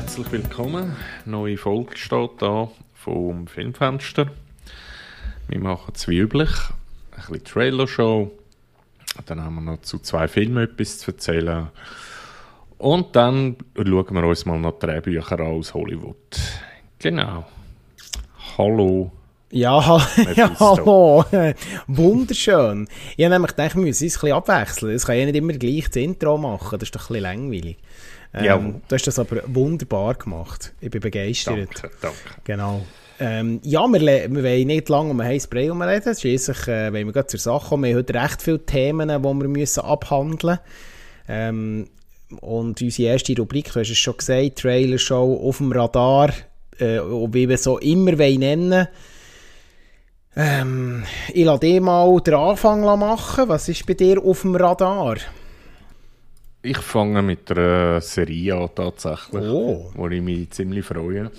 herzlich willkommen. Neue Folge steht da vom Filmfenster. Wir machen es wie üblich, ein bisschen Trailer-Show. Dann haben wir noch zu zwei Filmen etwas zu erzählen. Und dann schauen wir uns mal noch Drehbücher an aus Hollywood. Genau. Hallo. Ja, ja hallo. Wunderschön. Ich habe nämlich gedacht, wir müssen uns ein bisschen abwechseln. Es kann ja nicht immer gleich das Intro machen. Das ist doch ein bisschen langweilig. Ähm. Du hast das aber wunderbar gemacht. Ich bin begeistert. Danke, danke. Genau. Ähm, ja, wir, wir wollen nicht lange um heißen Brei reden. Schliesslich äh, wollen wir gerade zur Sache kommen. Wir haben heute recht viele Themen, die wir müssen abhandeln müssen. Ähm, und unsere erste Rubrik, du hast es schon gesagt, Trailer-Show auf dem Radar, äh, wie wir es so immer nennen wollen. Ähm, ich lasse dir mal den Anfang machen. Was ist bei dir auf dem Radar? Ich fange mit einer Serie an, tatsächlich, oh. wo ich mich ziemlich freue.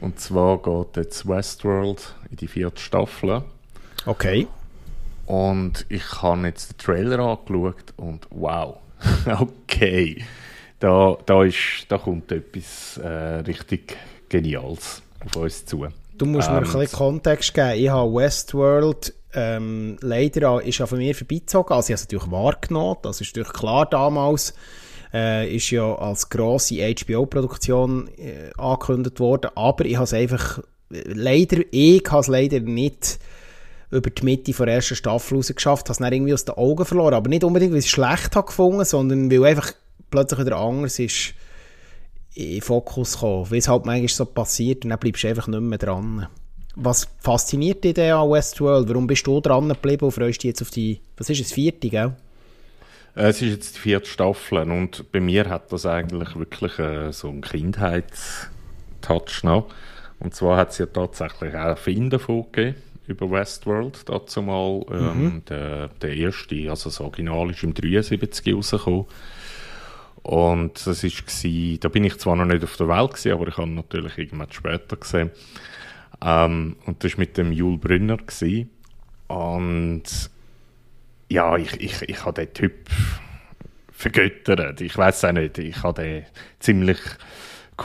Und zwar geht jetzt Westworld in die vierte Staffel. Okay. Und ich habe jetzt den Trailer angeschaut und wow, okay, da, da, ist, da kommt etwas äh, richtig Geniales auf uns zu. Du musst ähm, mir ein bisschen Kontext geben. Ich habe Westworld ähm, leider ist ja von mir vorbeizogen. Also ich habe es natürlich wahrgenommen. Das ist natürlich klar damals. Äh, ist ja als grosse HBO-Produktion äh, angekündigt worden. Aber ich habe es einfach leider, ich habe es leider nicht über die Mitte der ersten Staffel rausgeschafft. Habe es dann irgendwie aus den Augen verloren. Aber nicht unbedingt, weil ich es schlecht habe gefunden, sondern weil einfach plötzlich wieder anders ist in Fokus gekommen. Wie es halt manchmal so passiert und dann bleibst du einfach nicht mehr dran. Was fasziniert dich denn an Westworld? Warum bist du dran geblieben und freust dich jetzt auf die, was ist es, vierte, gell? Äh, es ist jetzt die vierte Staffel und bei mir hat das eigentlich wirklich äh, so einen Kindheitstouch noch. Und zwar hat es ja tatsächlich auch einen Film davon gegeben, über Westworld, dazu mal. Ähm, mhm. der, der erste, also das Original ist im 73 rausgekommen. Und das war, da bin ich zwar noch nicht auf der Welt gewesen, aber ich habe natürlich irgendwann später gesehen. Ähm, und das war mit dem Jul Brünner. Gewesen. Und ja, ich, ich, ich habe den Typ vergöttert. Ich weiß auch nicht, ich habe den ziemlich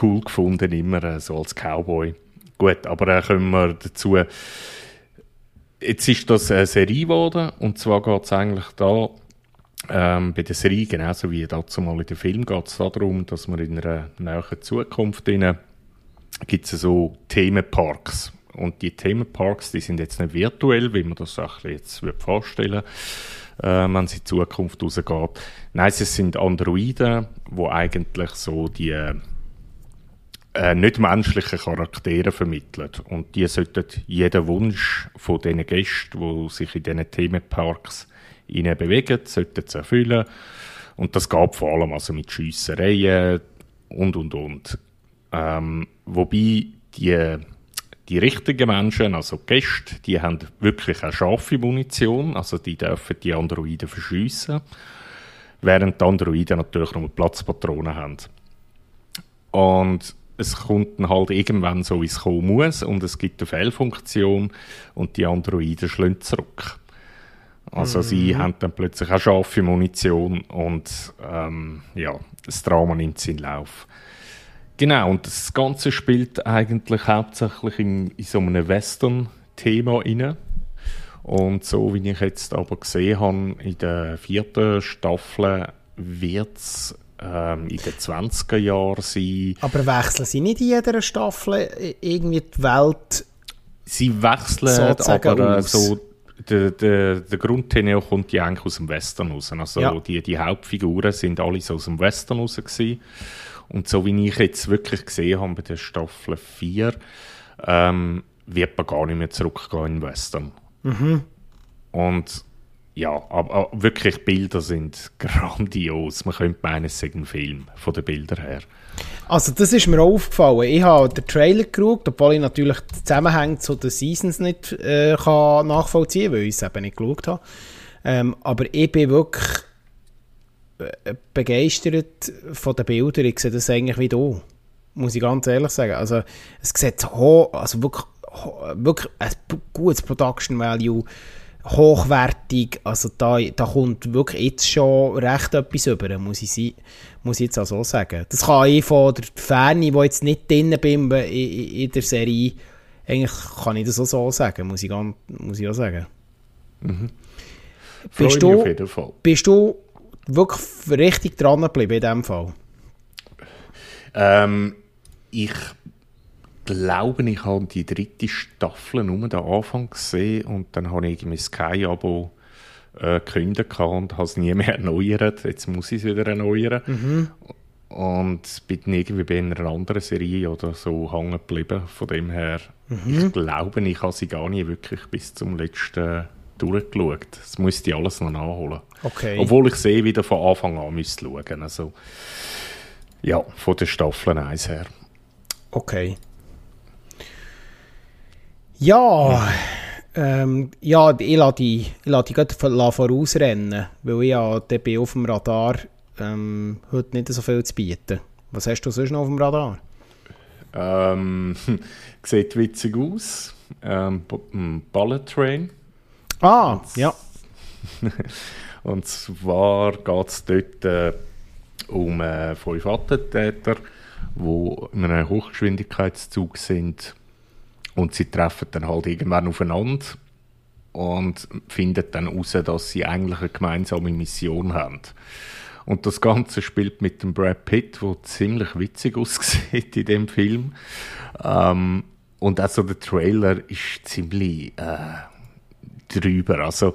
cool gefunden, immer äh, so als Cowboy. Gut, aber äh, kommen wir dazu. Jetzt ist das eine Serie geworden und zwar geht es eigentlich da ähm, bei der Serie, genauso wie dazu mal in dem Film, geht es darum, dass man in einer näheren Zukunft gibt es so Themenparks. Und die Themenparks, die sind jetzt nicht virtuell, wie man das auch jetzt vorstellen äh, wenn es in Zukunft rausgeht. Nein, es sind Androiden, wo eigentlich so die äh, nicht menschlichen Charaktere vermitteln. Und die sollten jeden Wunsch von diesen Gästen, die sich in diesen Themenparks bewegen, sollten sie erfüllen. Und das geht vor allem also mit Schiessereien und, und, und. Ähm, wobei die, die richtigen Menschen, also die Gäste, die haben wirklich eine scharfe Munition, also die dürfen die Androiden verschiessen, während die Androiden natürlich nur Platzpatronen haben. Und es kommt dann halt irgendwann so, wie es kommen muss und es gibt eine Fehlfunktion und die Androiden schlagen zurück. Also mhm. sie haben dann plötzlich auch scharfe Munition und ähm, ja, das Drama nimmt seinen Lauf. Genau, und das Ganze spielt eigentlich hauptsächlich in, in so einem Western-Thema inne. Und so wie ich jetzt aber gesehen habe, in der vierten Staffel wird es ähm, in den 20er Jahren sein. Aber wechseln sie nicht in jeder Staffel irgendwie die Welt? Sie wechseln aber äh, so der, der, der Grundtenor kommt ja eigentlich aus dem Western raus. Also ja. die, die Hauptfiguren sind alle so aus dem Western raus gewesen. Und so wie ich jetzt wirklich gesehen habe bei der Staffel 4, ähm, wird man gar nicht mehr zurückgehen in Western. Mhm. Und ja, aber, aber, wirklich Bilder sind grandios. Man könnte meinen, es sei ein Film von den Bildern her. Also das ist mir auch aufgefallen. Ich habe den Trailer geschaut, obwohl ich natürlich die Zusammenhänge zu den Seasons nicht äh, kann nachvollziehen kann, weil ich es eben nicht geschaut habe. Ähm, aber ich bin wirklich begeistert von den Bildern. Ich sehe das eigentlich wie du, muss ich ganz ehrlich sagen. Also es sieht so, also wirklich, wirklich ein gutes Production Value hochwertig. Also da, da kommt wirklich jetzt schon recht etwas über, muss ich, muss ich jetzt auch so sagen. Das kann ich von der Ferne, die jetzt nicht drin bin in, in, der Serie, eigentlich kann ich das auch so sagen, muss ich, ganz, muss ich auch sagen. Mhm. Bist du, bist du wirklich richtig dran geblieben in diesem Fall? Ähm, ich glaube, ich habe die dritte Staffel nur den Anfang gesehen und dann habe ich mein Sky-Abo äh, gekündigt und habe es nie mehr erneuert. Jetzt muss ich es wieder erneuern. Mhm. Und bin irgendwie bei einer anderen Serie oder so hängen geblieben. Von dem her, mhm. ich glaube, ich habe sie gar nicht wirklich bis zum letzten durchgeschaut. Das müsste ich alles noch nachholen. Okay. Obwohl ich sehe, wieder von Anfang an müsste schauen. Also, ja, von der Staffel 1 her. Okay. Ja, ähm, ja ich lasse die, ich lasse die gerade vorausrennen, weil ich ja bin auf dem Radar ähm, heute nicht so viel zu bieten. Was hast du sonst noch auf dem Radar? Ähm, sieht witzig aus. Ähm, hm, Bullet Train. Ah, ja. Und zwar geht es dort äh, um äh, fünf Attentäter, die in einem Hochgeschwindigkeitszug sind und sie treffen dann halt irgendwann aufeinander und finden dann heraus, dass sie eigentlich eine gemeinsame Mission haben. Und das Ganze spielt mit dem Brad Pitt, der ziemlich witzig aussieht in dem Film. Ähm, und also der Trailer ist ziemlich äh, drüber. Also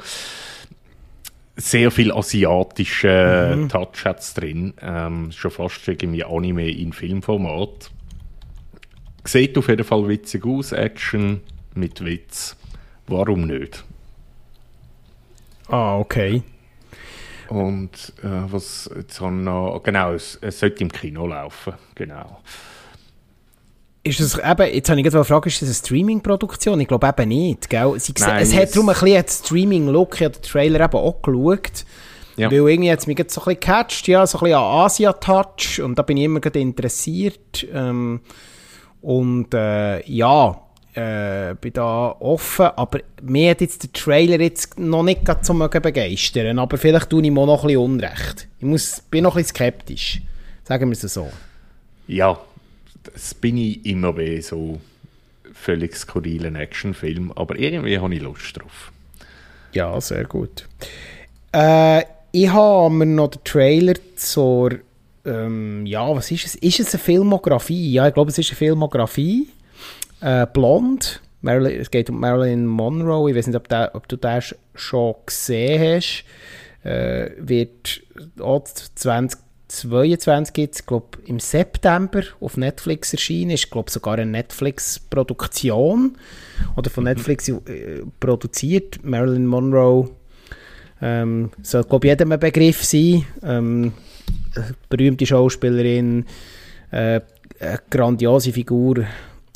sehr viel asiatische mhm. Touch hat drin. Ähm, schon fast irgendwie Anime in Filmformat. Sieht auf jeden Fall witzig aus, Action mit Witz. Warum nicht? Ah, okay. Und äh, was jetzt haben noch, genau, es, es sollte im Kino laufen, genau. Ist das eben, jetzt habe ich gerade gefragt, ist das eine Streaming-Produktion? Ich glaube eben nicht, gell? Sie, Nein, es hat darum ein bisschen Streaming-Look, ich habe den Trailer eben auch geschaut. Ja. Weil irgendwie hat es mich jetzt so ein bisschen gecatcht, ja, so ein bisschen an Asia-Touch und da bin ich immer interessiert. Ähm, und äh, ja, äh, bin da offen, aber mir hat jetzt der Trailer jetzt noch nicht so begeistern, aber vielleicht tue ich mir noch ein bisschen Unrecht. Ich muss, bin noch ein bisschen skeptisch, sagen wir es so. Ja, das bin ich immer bei so völlig skurrilen Actionfilm, aber irgendwie habe ich Lust drauf. Ja, sehr gut. Äh, ich habe mir noch den Trailer zur ähm, ja, was ist es? Ist es eine Filmografie? Ja, ich glaube, es ist eine Filmografie. Äh, Blond. Marilyn, es geht um Marilyn Monroe. Ich weiß nicht, ob, der, ob du das schon gesehen hast. Äh, wird auch 2022 jetzt, glaube im September auf Netflix erschienen. Ist, glaube sogar eine Netflix-Produktion. Oder von mhm. Netflix äh, produziert. Marilyn Monroe ähm, soll, glaube ich, jedem ein Begriff sein. Ähm, berühmte Schauspielerin, äh, eine grandiose Figur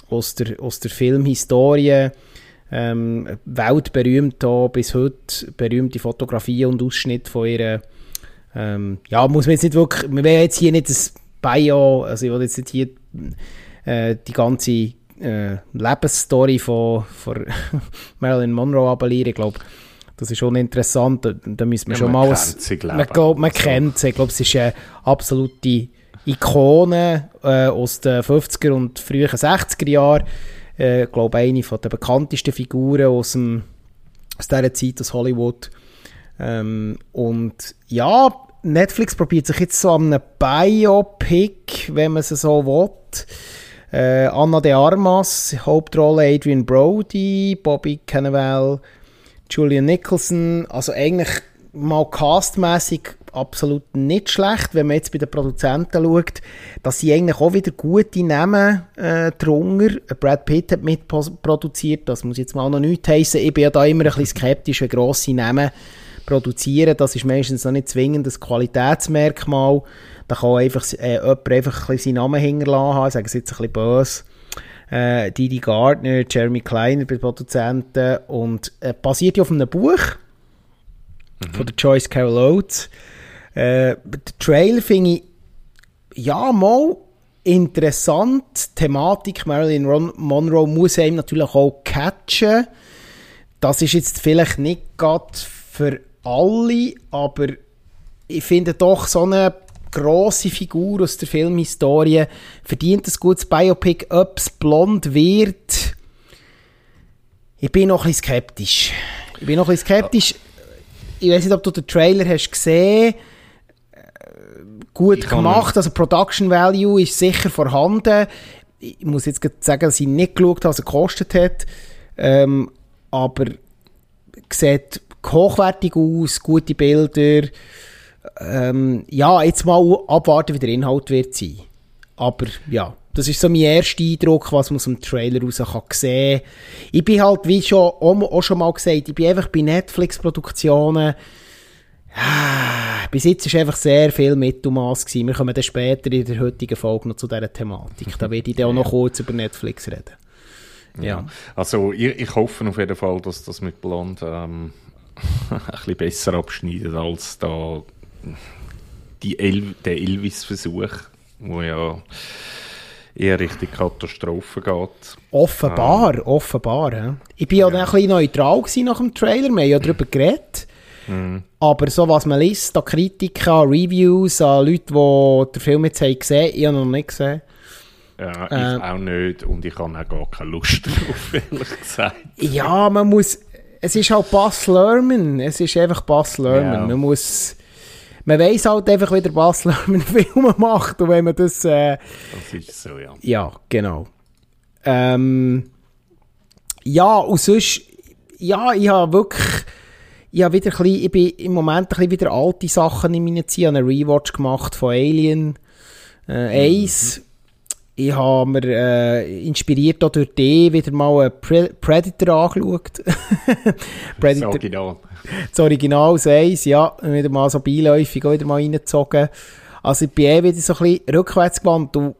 aus der, aus der Filmhistorie, ähm, weltberühmt hier bis heute, berühmte Fotografie und Ausschnitt von ihr. Ähm, ja, muss man jetzt nicht wirklich, wir wollen jetzt hier nicht das Bio, also ich will jetzt nicht hier äh, die ganze äh, Lebensstory von, von Marilyn Monroe abonnieren, ich glaube, das ist schon interessant. Da, da müssen wir ja, schon mal. Kennt sie, man, glaub, man also. kennt sie. Ich glaube, es ist eine absolute Ikone äh, aus den 50er und frühen 60er Jahren. Äh, ich glaube, eine der bekanntesten Figuren aus, dem, aus dieser Zeit aus Hollywood. Ähm, und ja, Netflix probiert sich jetzt so an einem Biopic, wenn man es so will. Äh, Anna de Armas, Hauptrolle Adrian Brody, Bobby Cannavale, Julian Nicholson, also eigentlich mal castmäßig absolut nicht schlecht, wenn man jetzt bei den Produzenten schaut, dass sie eigentlich auch wieder gute Namen äh, drunter. Brad Pitt hat mitproduziert, das muss jetzt mal noch nicht heissen. Ich bin ja da immer ein bisschen skeptisch, wenn grosse Namen produzieren. Das ist meistens noch nicht zwingend das Qualitätsmerkmal. Da kann einfach, äh, jemand einfach ein seinen Namen hinterlassen haben, sagen sie jetzt ein bisschen böse äh, Didi Gardner, Jeremy Kleiner bei Produzenten und äh, basiert ja auf einem Buch mhm. von der Joyce Carol Oates. Äh, der Trailer finde ich ja mal interessant. Thematik Marilyn Monroe muss einem natürlich auch catchen. das ist jetzt vielleicht nicht gerade für alle, aber ich finde doch so eine grosse Figur aus der Filmhistorie verdient ein gutes Biopic, ob es blond wird. Ich bin noch ein bisschen skeptisch. Ich bin noch ein bisschen skeptisch. Ich weiß nicht, ob du den Trailer hast gesehen. Gut Ich kann gemacht, also Production Value ist sicher vorhanden. Ich muss jetzt sagen, dass ich nicht geschaut habe, was er gekostet hat. Ähm, aber sieht hochwertig aus, gute Bilder. Ähm, ja, jetzt mal abwarten, wie der Inhalt wird sein. Aber ja, das ist so mein erster Eindruck, was man aus dem Trailer raus kann sehen. Ich bin halt, wie schon, auch, schon mal gesagt, ich bin einfach bei Netflix-Produktionen Ah, bis jetzt ist einfach sehr viel Mittelmaß gewesen. Wir kommen dann später in der heutigen Folge noch zu dieser Thematik. Da werde ich dann auch noch kurz über Netflix reden. Ja. Also ich, ich hoffe auf jeden Fall, dass das mit Blond ähm, ein bisschen besser abschneidet als da die El der Elvis-Versuch, wo ja eher Richtung Katastrophe geht. Offenbar, offenbar. hä? Ich bin ja, dann ein bisschen neutral nach dem Trailer. Wir haben ja darüber geredet. Aber so, was man liest, an Kritiken, an Reviews, an Leute, die den Film jetzt haben gesehen, ich habe noch nicht gesehen. Ja, ich Ähm. auch nicht und ich habe auch gar keine Lust drauf, ehrlich gesagt. Ja, man muss. Es ist halt Buzz Lerman. Es ist einfach Buzz Lerman. Ja. Man muss. Man weiß halt einfach, wie der Buzz Lerman Filme macht. Und wenn man das. Äh, Das ist so, ja. ja, genau. Ähm, ja, und sonst. Ja, ich habe wirklich. Ich, habe wieder ein bisschen, ich bin im Moment ein bisschen wieder alte Sachen in meinen Ziehen. Ich habe einen Rewatch gemacht von Alien äh, 1. Ich habe mir äh, inspiriert auch durch die wieder mal Pre Predator angeschaut. Das Predator, Original. das Original das 1, ja, wieder mal so beiläufig auch wieder mal reingezogen. Also ich bin eh wieder so ein bisschen rückwärts gewandt und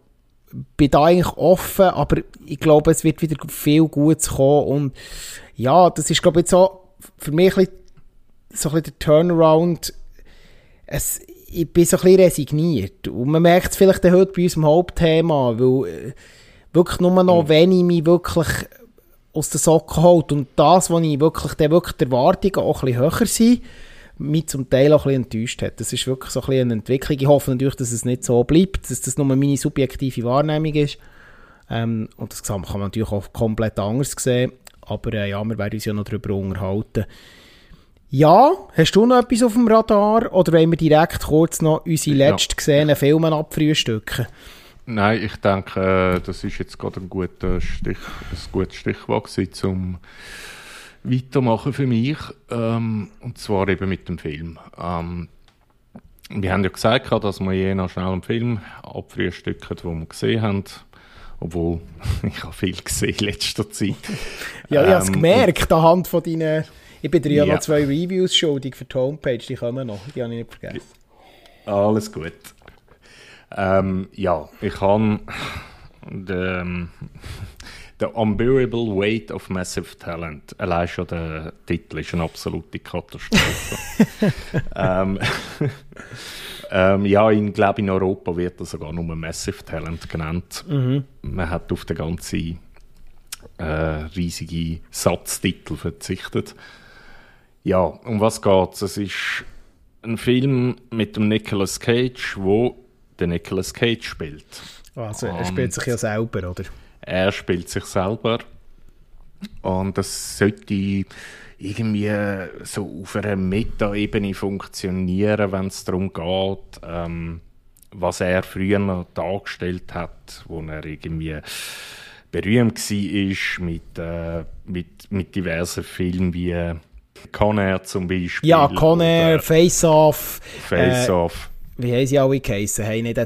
bin da eigentlich offen, aber ich glaube, es wird wieder viel Gutes kommen und ja, das ist glaube ich jetzt so für mich ein bisschen, so ein bisschen der Turnaround. Es, ich bin so ein bisschen resigniert und man merkt es vielleicht heute bei unserem Hauptthema, weil äh, wirklich nur noch, wenn ich mich wirklich aus den Socken holt und das, was ich wirklich, dann wirklich die Erwartungen auch ein bisschen höher sind, mich zum Teil auch ein bisschen enttäuscht hat. Das ist wirklich so ein bisschen eine Entwicklung. Ich hoffe natürlich, dass es nicht so bleibt, dass das nur meine subjektive Wahrnehmung ist. Ähm, und das kann man natürlich auch komplett anders sehen. Aber äh, ja, wir werden uns ja noch darüber unterhalten. Ja, hast du noch etwas auf dem Radar? Oder wollen wir direkt kurz noch unsere Ja. letzten gesehenen Filme abfrühstücken? Nein, ich denke, äh, das ist jetzt gerade ein, guter Stich, ein gutes Stichwort gewesen, zum Weitermachen für mich. Ähm, und zwar eben mit dem Film. Ähm, wir haben ja gesagt, dass wir je nach schnell einen Film abfrühstücken, den wir gesehen haben. Obwohl, ich habe viel gesehen in letzter Zeit. Ja, ich habe es Ähm, gemerkt, anhand von deinen... Ich bin dir ja, noch zwei Reviews schuldig für die Homepage, die kommen noch, die habe ich nicht vergessen. Alles gut. Ähm, ja, ich habe den, The Unbearable Weight of Massive Talent. Allein schon der Titel ist eine absolute Katastrophe. ähm, ähm, ja, ich glaube, in Europa wird er sogar nur Massive Talent genannt. Man hat auf den ganzen äh, riesige Satztitel verzichtet. Ja, um was geht's? Es ist ein Film mit dem Nicolas Cage, wo der Nicolas Cage spielt. Also, er Und- spielt sich ja selber, oder? Er spielt sich selber und das sollte irgendwie so auf einer Meta-Ebene funktionieren, wenn es darum geht, ähm, was er früher noch dargestellt hat, wo er irgendwie berühmt war mit, äh, mit, mit diversen Filmen wie Con Air zum Beispiel. Ja, Conner, oder Face Off, Face äh, Off. wie haben sie alle geheissen? Haben nicht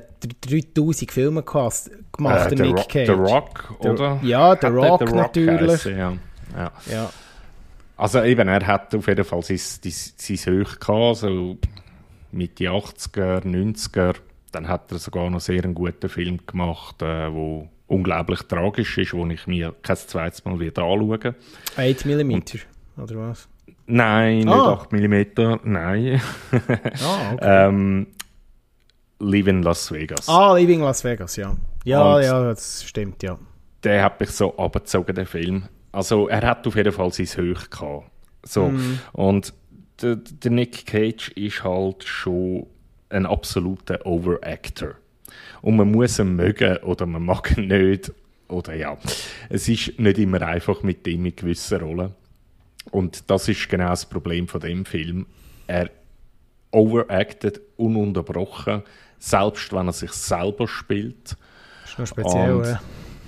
3000 Filme gemacht, Äh, der The, Nick Rock, Cage? The Rock, Der- oder? ja, The Rock The natürlich. geheissen, Ja. Ja. Ja. Also eben, er hat auf jeden Fall sein, sein, sein Hoch gehabt, so Mitte 80er, 90er. Dann hat er sogar noch sehr einen guten Film gemacht, äh, wo unglaublich tragisch ist, wo ich mir kein zweites Mal wieder anschaue. 8mm, oder was? Nein, nicht Ah. 8 mm, nein. Ah, okay. ähm, in Las Vegas. ah, Living Las Vegas, ja. Ja, Und- ja, das stimmt, ja. Der hat mich so abgezogen, der Film. Also er hat auf jeden Fall sein Höch gehabt. So. Mm. Und der, der Nick Cage ist halt schon ein absoluter Overactor. Und man muss ihn mögen oder man mag ihn nicht. Oder ja, es ist nicht immer einfach mit dem in gewissen Rollen. Und das ist genau das Problem von dem Film. Er overacted ununterbrochen, selbst wenn er sich selber spielt. Noch speziell, und, ja.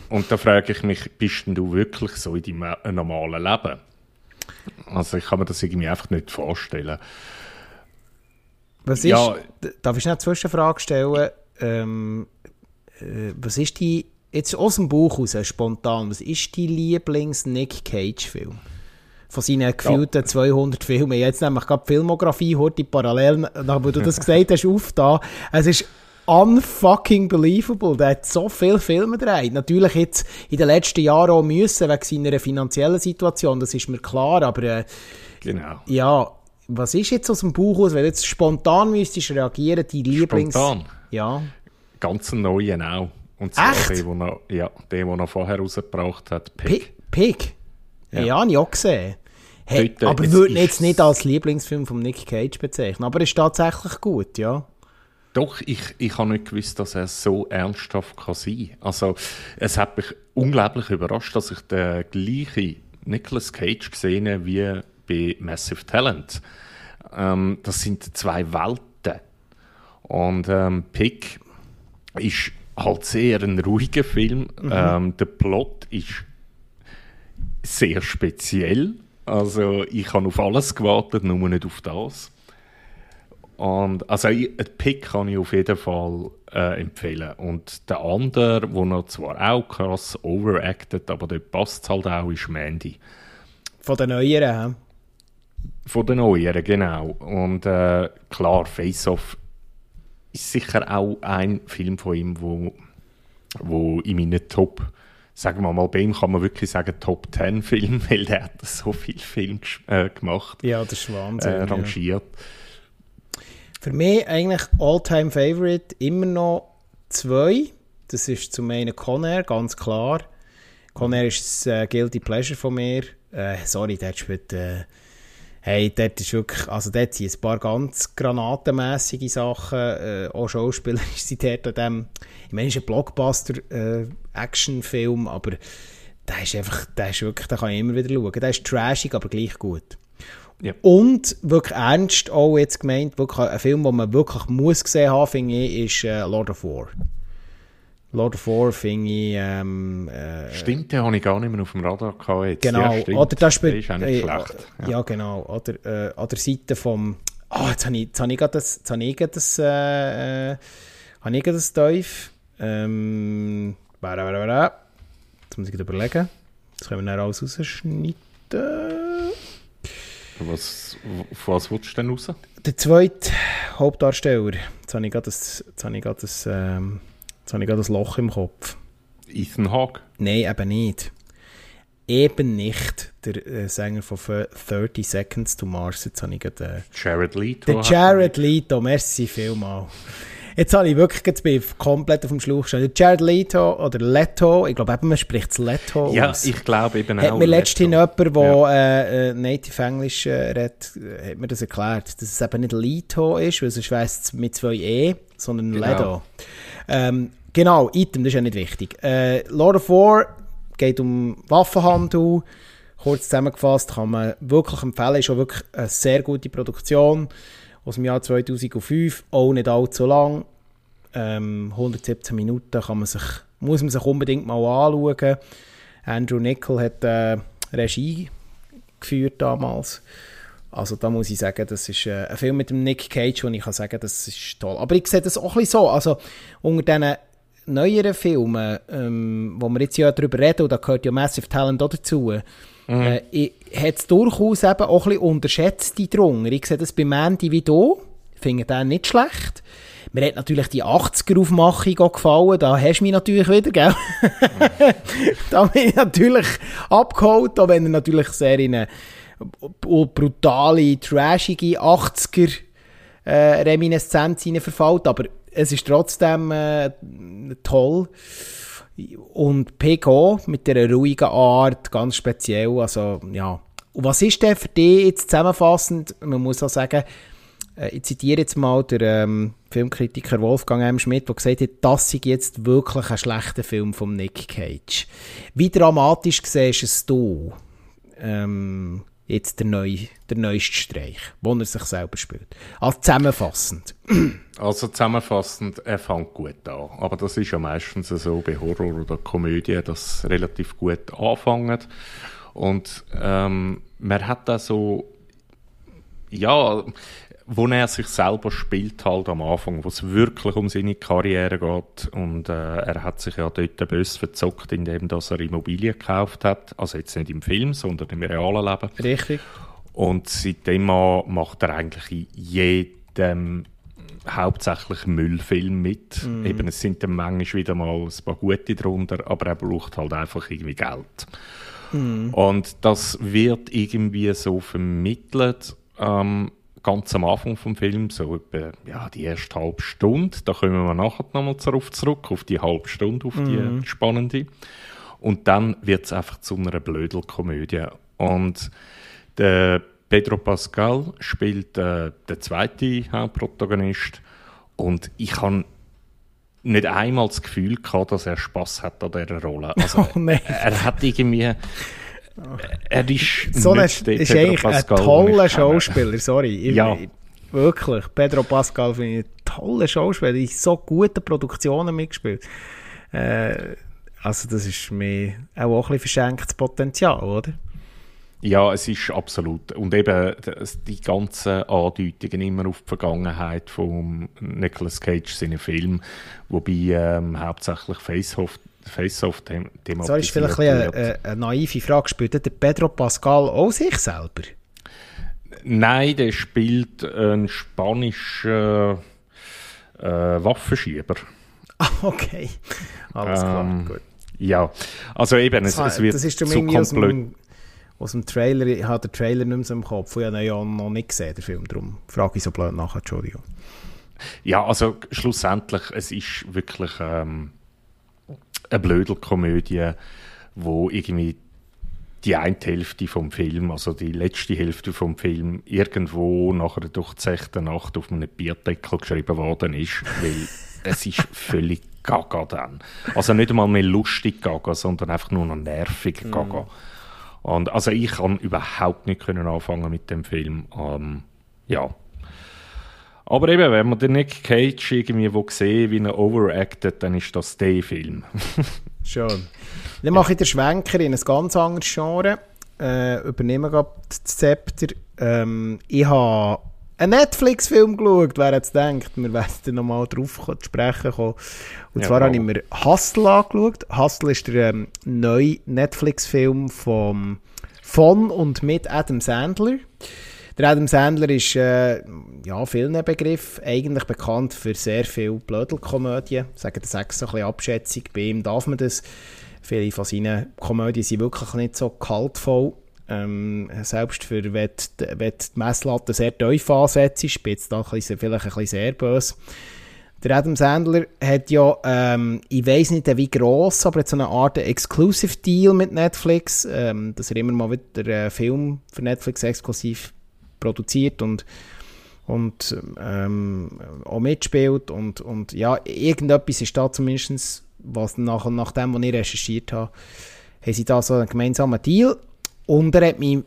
Und da frage ich mich, bist denn du wirklich so in deinem normalen Leben? Also ich kann mir das irgendwie einfach nicht vorstellen. Was ist, ja, darf ich noch eine Zwischenfrage stellen? Ähm, äh, was ist die, jetzt aus dem Buch raus, spontan, was ist dein Lieblings-Nick Cage-Film? Von seinen gefühlten ja. 200 Filmen. Jetzt nämlich gerade die Filmografie heute parallel, nachdem du das gesagt hast, auf da. Es ist unfucking believable. Der hat so viele Filme gedreht. Natürlich jetzt in den letzten Jahren auch müssen, wegen seiner finanziellen Situation, das ist mir klar, aber äh, genau. ja, was ist jetzt aus dem Buch aus, wenn du jetzt spontan müsstest reagieren, die Lieblings... Spontan? Ja. Ganz neuen auch. Und zwar Echt? den, den er, ja, den, den er vorher rausgebracht hat, Pig. Pig? Ja, ja habe ich auch gesehen. Hey, aber ich würde ihn jetzt nicht als Lieblingsfilm von Nick Cage bezeichnen, aber er ist tatsächlich gut, ja. Doch, ich, ich habe nicht gewusst, dass er so ernsthaft kann sein kann. Also, es hat mich unglaublich überrascht, dass ich den gleichen Nicolas Cage gesehen habe wie bei Massive Talent. Ähm, das sind zwei Welten. Und ähm, Pick ist halt sehr ein ruhiger Film. Mhm. Ähm, der Plot ist sehr speziell. Also ich habe auf alles gewartet, nur nicht auf das. Und, also ein Pick kann ich auf jeden Fall äh, empfehlen. Und der andere, wo er zwar auch krass overacted, aber dort passt es halt auch, ist Mandy. Von den Neueren, Von den Neueren, genau. Und äh, klar, Face Off ist sicher auch ein Film von ihm, wo, wo in meinen Top, sagen wir mal, bei ihm kann man wirklich sagen Top 10 Film, weil der hat so viele Filme äh, gemacht. Ja, das ist Wahnsinn. Äh, rangiert. Ja. Für mich eigentlich All-Time Favorite immer noch zwei. Das ist zum einen Conair, ganz klar. Conair ist ein äh, Guilty Pleasure von mir. Äh, sorry, der spielt... Hey, dort ist wirklich... Also dort sind ein paar ganz granatenmässige Sachen. Äh, auch Schauspieler sind dort an dem... Ich meine, es ist ein Blockbuster-Actionfilm, äh, aber der ist einfach... Der ist wirklich... Da kann ich immer wieder schauen. Der ist trashig, aber gleich gut. Ja. Und wirklich ernst auch jetzt gemeint, wirklich ein Film, den man wirklich muss gesehen haben, finde ich, ist äh, Lord of War. Lord of War finde ich... Ähm, äh, stimmt, den habe ich gar nicht mehr auf dem Radar gehabt jetzt. Genau, ja, oder das spielt... ist auch nicht äh, schlecht. Ja. ja, genau. Oder äh, an der Seite vom... Ah, oh, jetzt habe ich, jetzt habe ich gerade das... Jetzt habe ich das... Äh, äh, habe ich das Teuf. Ähm... Jetzt muss ich überlegen. Das können wir dann alles rausschneiden. Was, von was willst du denn raus? Der zweite Hauptdarsteller. Jetzt habe ich gerade das, jetzt habe ich gerade das, ähm, jetzt habe ich gerade das Loch im Kopf. Ethan Hawke? Nein, eben nicht. Eben nicht der äh, Sänger von 30 Seconds to Mars. Jetzt habe ich gerade... Äh, Jared Leto. Der Jared Leto, merci vielmal. Jetzt habe ich wirklich jetzt bin ich komplett auf dem Schlauch gestanden. Jared Leto oder Leto, ich glaube eben, man spricht es Leto Ja, aus. ich glaube eben hat auch Hat mir letztens jemand, der ja. äh, Native Englisch äh, redet, hat mir das erklärt, dass es eben nicht Leto ist, weil sonst wäre es mit zwei E, sondern genau. Leto. Ähm, genau, Item, das ist ja nicht wichtig. Äh, Lord of War geht um Waffenhandel. Kurz zusammengefasst kann man wirklich empfehlen, ist auch wirklich eine sehr gute Produktion aus dem Jahr 2005, auch nicht allzu lang. Ähm, 117 Minuten kann man sich, muss man sich unbedingt mal anschauen. Andrew Nickel hat äh, Regie geführt damals. Also da muss ich sagen, das ist äh, ein Film mit dem Nick Cage, wo ich kann sagen, das ist toll. Aber ich sehe das auch ein bisschen so, also unter diesen neueren Filmen, ähm, wo wir jetzt ja darüber reden, und da gehört ja Massive Talent auch dazu, Mhm. Äh, habe es durchaus eben auch ein bisschen unterschätzt, die Drunger. Ich sehe das bei Mandy wie du. Finde den nicht schlecht. Mir hat natürlich die 80er-Aufmachung gefallen. Da hast du mich natürlich wieder, gell? da bin ich natürlich abgeholt, auch wenn er natürlich sehr in eine brutale, trashige 80er äh, Reminiszenz verfällt. Aber es ist trotzdem äh, toll. Und PK mit dieser ruhigen Art, ganz speziell. Also, ja. Und was ist denn für dich jetzt zusammenfassend? Man muss auch sagen, äh, ich zitiere jetzt mal den ähm, Filmkritiker Wolfgang M. Schmidt, der gesagt hat, das ist jetzt wirklich ein schlechter Film von Nick Cage. Wie dramatisch siehst es du? Ähm, jetzt der, neu, der neueste Streich, wo er sich selber spielt. Also zusammenfassend. Also zusammenfassend, er fängt gut an. Aber das ist ja meistens so bei Horror oder Komödie, dass relativ gut anfangen. Und ähm, man hat da so, ja, wo er sich selber spielt halt am Anfang, wo es wirklich um seine Karriere geht und äh, er hat sich ja dort böse verzockt, indem dass er Immobilien gekauft hat, also jetzt nicht im Film, sondern im realen Leben. Richtig. Und seitdem macht er eigentlich in jedem hauptsächlich Müllfilm mit. Mm. Eben, es sind dann manchmal wieder mal ein paar gute drunter, aber er braucht halt einfach irgendwie Geld. Mm. Und das wird irgendwie so vermittelt, ähm, ganz am Anfang vom Film, so etwa ja, die erste halbe Stunde, da kommen wir nachher nochmal darauf zurück, auf die halbe Stunde, auf die mhm. spannende. Und dann wird es einfach zu einer Blödelkomödie. Und der Pedro Pascal spielt äh, der zweite Hauptprotagonist und ich habe nicht einmal das Gefühl gehabt, dass er Spaß hat an dieser Rolle. Also, oh, er hat irgendwie er ist so ein, ist eigentlich ein toller Schauspieler, sorry. Ja. wirklich, Pedro Pascal finde ich ein toller Schauspieler. Ich so gute Produktionen mitgespielt. Äh, also das ist mir auch, ein bisschen verschenktes Potenzial, oder? Ja, es ist absolut. Und eben die ganzen Andeutungen immer auf die Vergangenheit von Nicolas Cage, seinen Film, wobei ähm, hauptsächlich Faceoff Face-Off thematisiert Das ist vielleicht ein eine, eine, naive Frage. Spielt der Pedro Pascal auch sich selber? Nein, der spielt einen spanischen äh, Waffenschieber. Ah, okay. Alles klar, ähm, gut. Ja, also eben, es, es wird das ist so komplett... Aus dem Trailer, ich habe den Trailer nicht mehr so im Kopf, ich habe ihn ja noch nicht gesehen, den Film, darum frage ich so blöd nach, Entschuldigung. Ja, also schlussendlich, es ist wirklich... Ähm, eine Blödelkomödie, wo irgendwie die eine Hälfte vom Film, also die letzte Hälfte vom Film, irgendwo nachher durch die sechste Nacht auf einem Bierdeckel geschrieben worden ist, weil es ist völlig gaga dann. Also nicht einmal mehr lustig gaga, sondern einfach nur noch nervig mhm. gaga. Mm. Und also ich kann überhaupt nicht können anfangen mit dem Film. Ähm, ja, aber eben, wenn man den Nick Cage irgendwie wo sehen, wie er overacted, dann ist das der Film. Schön. Dann mache ich den Schwenker in ein ganz anderes Genre. Äh, übernehme gerade das Zepter. Ähm, ich habe einen Netflix-Film geschaut, wer jetzt denkt, wir werden dann nochmal drauf zu sprechen kommen. Und ja, zwar wow. habe ich mir Hustle angeschaut. Hustle ist der ähm, neue Netflix-Film von und mit Adam Sandler. Der Adam Sandler ist äh, ja, vielen Begriff eigentlich bekannt für sehr viel Blödelkomödien. Sagen das auch so ein Abschätzung. Bei ihm darf man das. Viele von seinen Komödien sind wirklich nicht so kaltvoll. Ähm, selbst für, wenn die, die Messlatte sehr tief ansetzt, ist jetzt da ein vielleicht ein bisschen sehr böse. Der Adam Sandler hat ja, ähm, ich weiß nicht wie gross, aber hat so eine Art Exclusive Deal mit Netflix, ähm, dass er immer mal wieder einen Film für Netflix exklusiv produziert und, und ähm, auch mitspielt. Und, und ja, irgendetwas ist da zumindest, was nach, nach dem, was ich recherchiert habe, haben sie da so einen gemeinsamen Deal. Und er hat mich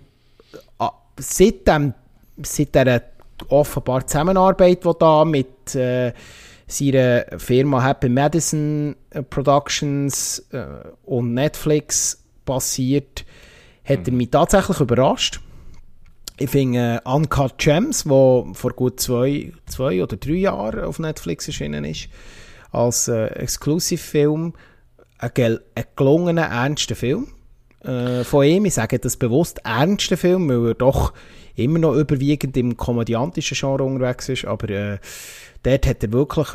äh, seit, dem, seit dieser offenbar Zusammenarbeit, die da mit äh, seiner Firma Happy Madison äh, Productions äh, und Netflix passiert, hat er mhm. mich tatsächlich überrascht. Ich finde äh, Uncut Gems, wo vor gut zwei, zwei oder drei Jahren auf Netflix erschienen ist, als äh, Exclusive-Film ein, ein gelungener, ernster Film äh, von ihm. Ich sage das bewusst ernster Film, weil er doch immer noch überwiegend im komödiantischen Genre unterwegs ist, aber äh, dort hat er wirklich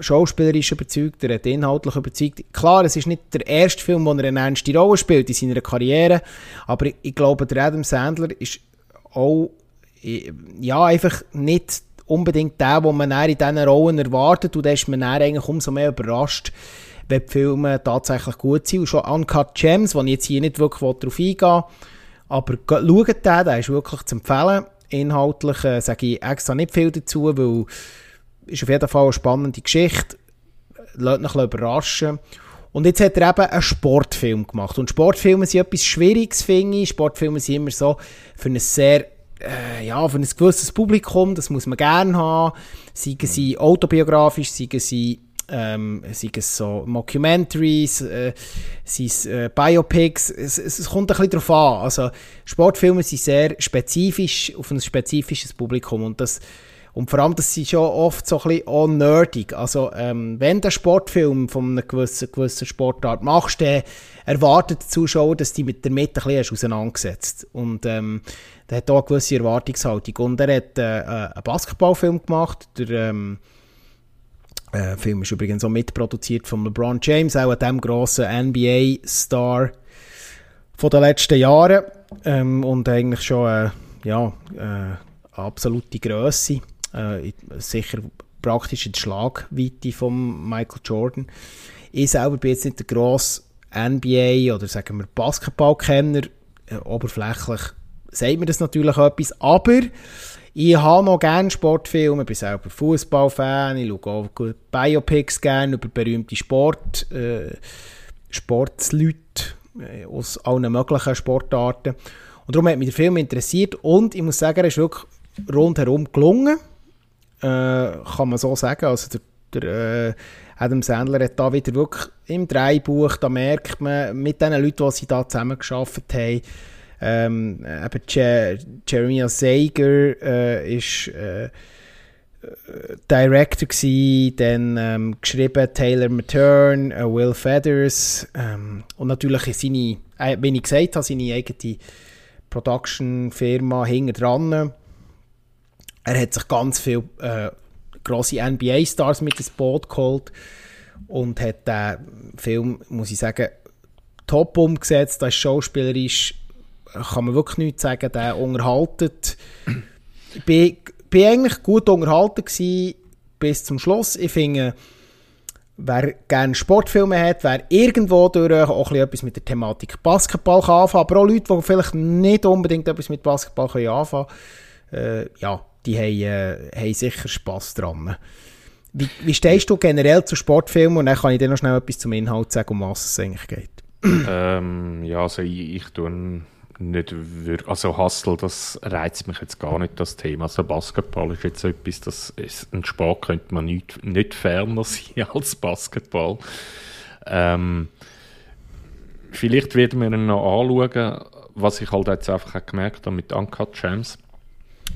schauspielerisch überzeugt, er hat inhaltlich überzeugt. Klar, es ist nicht der erste Film, wo er eine ernste Rolle spielt in seiner Karriere, aber ich, ich glaube, der Adam Sandler ist auch ja, einfach nicht unbedingt der, den man in diesen Rollen erwartet und da ist man dann eigentlich umso mehr überrascht, wenn die Filme tatsächlich gut sind. Und schon Uncut Gems, wo ich jetzt hier nicht wirklich darauf eingehen aber schaut den, der ist wirklich zu empfehlen. Inhaltlich äh, sage ich extra nicht viel dazu, weil ist auf jeden Fall eine spannende Geschichte. Lässt mich überraschen. Und jetzt hat er eben einen Sportfilm gemacht. Und Sportfilme sind etwas Schwieriges, finde ich. Sportfilme sind immer so für ein sehr, äh, ja, für ein gewisses Publikum, das muss man gerne haben. Seien sie autobiografisch, seien sie ähm, sei es so Mockumentaries, äh, sei es äh, Biopics, es, es, kommt ein bisschen darauf an. Also Sportfilme sind sehr spezifisch, auf ein spezifisches Publikum und das und vor allem, das sind schon oft so ein bisschen auch nerdig. Also, ähm, wenn du einen Sportfilm von einer gewissen, gewissen Sportart machst, dann erwartet der Zuschauer, dass du mit der Mitte ein bisschen auseinandergesetzt Und, ähm, der hat auch eine gewisse Erwartungshaltung. Und er hat äh, äh einen Basketballfilm gemacht, der, ähm, der Film ist übrigens auch mitproduziert von LeBron James, auch dem grossen NBA-Star von den letzten Jahren. Ähm, und eigentlich schon äh, ja, äh, absolute Größe. Äh, sicher praktisch in der Schlagweite von Michael Jordan. Ich selber bin jetzt nicht der grosse NBA oder sagen wir Basketballkenner. Äh, oberflächlich sagt mir das natürlich etwas, aber ich habe noch gerne Sportfilme, ich bin selber Fußballfan, ich schaue auch Biopics gerne über berühmte Sport, äh, Sportsleute äh, aus allen möglichen Sportarten. Und darum hat mich der Film interessiert und ich muss sagen, er ist wirklich rundherum gelungen, kann man so sagen. Also der, äh, Adam Sandler hat da wieder wirklich im Dreibuch, da merkt man, mit den Leuten, die sie da geschafft haben, ähm, eben Je Jeremiah Sager äh, ist äh, Director dann ähm, geschrieben Taylor Matern, äh, Will Feathers ähm, und natürlich seine, äh, wie ich gesagt habe, seine eigene Production-Firma hinten dran. Er hat sich ganz viele äh, grosse NBA-Stars mit ins Boot geholt und hat den Film, muss ich sagen, top umgesetzt. Das ist schauspielerisch kann man wirklich nichts sagen, der unterhaltet. Ich bin, bin eigentlich gut unterhalten gewesen bis zum Schluss. Ich finde, wer gerne Sportfilme hat, wer irgendwo durch auch etwas mit der Thematik Basketball kann anfangen, aber auch Leute, die vielleicht nicht unbedingt etwas mit Basketball können anfangen können, äh, ja, die haben, äh, haben sicher Spass dran. Wie, wie stehst du generell zu Sportfilmen? Und dann kann ich dir noch schnell etwas zum Inhalt sagen, um was es eigentlich geht. ähm, ja, also ich, ich tue nicht wirklich, also Hustle, das reizt mich jetzt gar nicht, das Thema. Also Basketball ist jetzt etwas, das ist, ein Sport könnte man nicht, nicht ferner sein als Basketball. Ähm, vielleicht werden wir ihn noch anschauen, was ich halt jetzt einfach gemerkt habe mit Uncut Gems,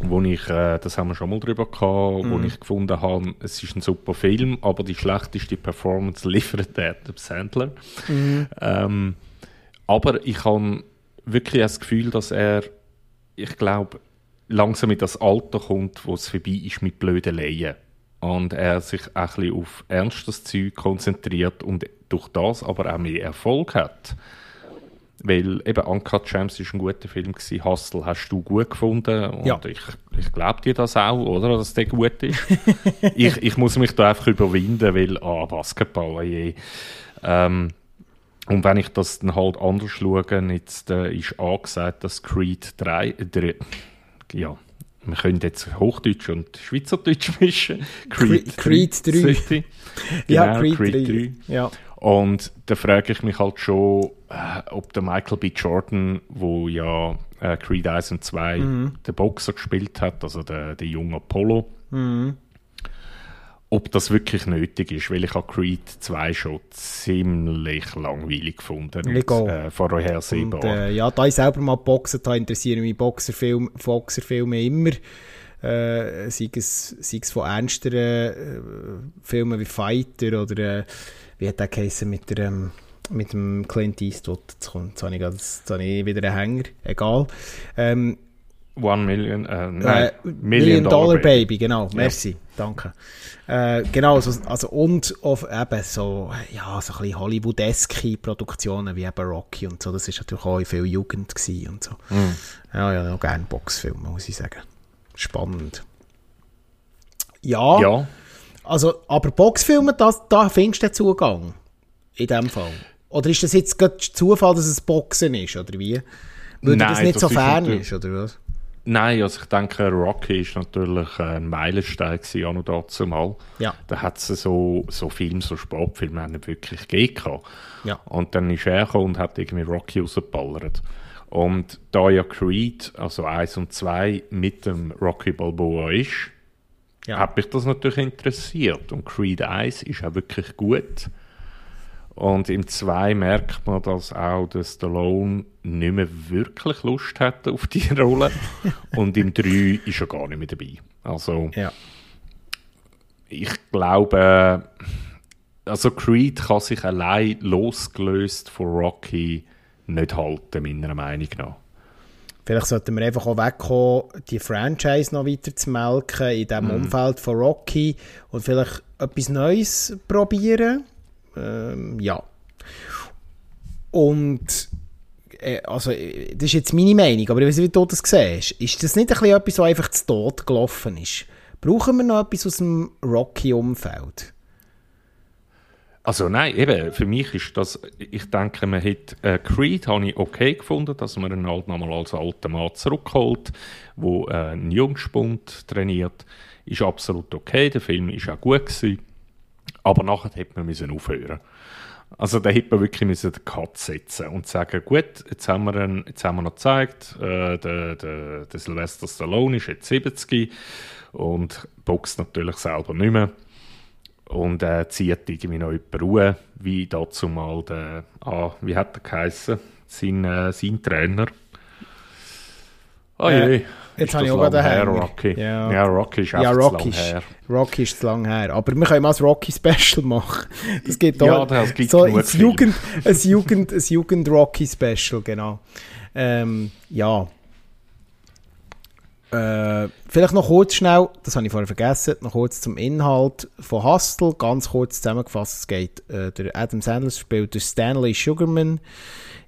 wo ich, äh, das haben wir schon mal drüber gehabt, mhm. wo ich gefunden habe, es ist ein super Film, aber die schlechteste Performance liefert der Sandler. Mhm. Ähm, aber ich habe wirklich das Gefühl, dass er, ich glaube, langsam in das Alter kommt, wo es vorbei ist mit blöden Laien. Und er sich auch ein bisschen auf ernstes Zeug konzentriert und durch das aber auch mehr Erfolg hat. Weil eben Uncut Gems ist ein guter Film gewesen. Hustle hast du gut gefunden und ja. ich, ich glaube dir das auch, oder, dass der gut ist. ich, ich muss mich da einfach überwinden, weil, ah, Basketball, oh je. Ähm, und wenn ich das dann halt anders schaue, jetzt äh, ist angesagt, dass Creed 3, äh, ja, wir können jetzt Hochdeutsch und Schweizerdeutsch mischen. Creed, Creed 3. 3. Genau, ja, Creed, Creed 3. 3. Ja. Und da frage ich mich halt schon, äh, ob der Michael B. Jordan, wo ja äh, Creed 1 und 2 mhm. den Boxer gespielt hat, also der, der junge Apollo, mhm ob das wirklich nötig ist, weil ich habe Creed 2 schon ziemlich langweilig gefunden und äh, vorhersehbar. Und, äh, ja, da ich selber mal boxen da interessieren mich Boxerfilme, Boxerfilme immer. Äh, sei, es, sei es von ernsteren äh, Filmen wie Fighter oder äh, wie hat der geheißen mit der ähm, mit dem Clint Eastwood, jetzt, kommt, jetzt, habe ich, jetzt habe ich wieder einen Hänger, egal. Ähm, One Million, äh, nein, äh, Million, Million, Dollar, Dollar Baby. Baby. genau, merci, ja. danke. Äh, genau, also, also und auf eben so, ja, so ein bisschen Hollywood-eske Produktionen wie eben Rocky und so, das ist natürlich auch viel Jugend gewesen und so. Mm. Ja, ja, auch gerne Boxfilme, muss ich sagen. Spannend. Ja, ja. Also, aber Boxfilme, das, da findest du den Zugang. in dem Fall? Oder ist das jetzt gerade Zufall, dass es Boxen ist, oder wie? Weil Nein, das nicht das so fern ist, oder was? Nein, also ich denke, Rocky ist natürlich ein Meilenstein gewesen, auch noch dazu mal. Ja. Da hat es so, so Filme, so Sportfilme nicht wirklich gegeben. Ja. Und dann ist er gekommen und hat irgendwie Rocky rausgeballert. Und da ja Creed, also 1 und 2, mit dem Rocky Balboa ist, Ja. hat mich das natürlich interessiert. Und Creed 1 ist auch wirklich gut. Und im 2 merkt man, dass auch der Stallone nicht mehr wirklich Lust hat auf die Rolle. Und im 3 ist er gar nicht mehr dabei. Also Ja. ich glaube, also Creed kann sich allein losgelöst von Rocky nicht halten, meiner Meinung nach. Vielleicht sollten wir einfach auch wegkommen, die Franchise noch weiter zu melken in Mhm. dem Umfeld von Rocky und vielleicht etwas Neues probieren. Ähm, ja. Und äh, also, das ist jetzt meine Meinung, aber ich weiß nicht, wie du das siehst. Ist das nicht ein bisschen etwas, was einfach zu Tod gelaufen ist? Brauchen wir noch etwas aus dem Rocky-Umfeld? Also nein, eben, für mich ist das, ich denke, man hat äh, Creed habe ich okay gefunden, dass man ihn halt nochmal als alten Mann zurückholt, wo äh, einen Jungspund trainiert, ist absolut okay, der Film ist auch gut gewesen, aber nachher hätte man müssen aufhören. Also da hätte man wirklich müssen den Cut setzen und sagen, gut, jetzt haben wir, einen, jetzt haben wir noch gezeigt, äh, der, der, der Sylvester Stallone ist jetzt 70 und boxt natürlich selber nicht mehr und äh, zieht irgendwie noch jemanden Ruhe, wie dazu mal der, ah, wie hat er geheissen, sein, äh, sein Trainer. Oh Äh, je, jetzt ist habe ich auch gerade lang her. Rocky. Ja. Ja. Rocky ist Ja, Rocky lang ist, her. Rocky ist zu lang her. Aber wir können mal ein Rocky-Special machen. Das gibt Ja, auch das gibt so Filme. Jugend, ein Jugend, ein Jugend-Rocky-Special, genau. Ähm, ja. Äh, vielleicht noch kurz schnell, das habe ich vorher vergessen, noch kurz zum Inhalt von Hustle, ganz kurz zusammengefasst, es geht, äh, der Adam Sandler spielt der Stanley Sugarman,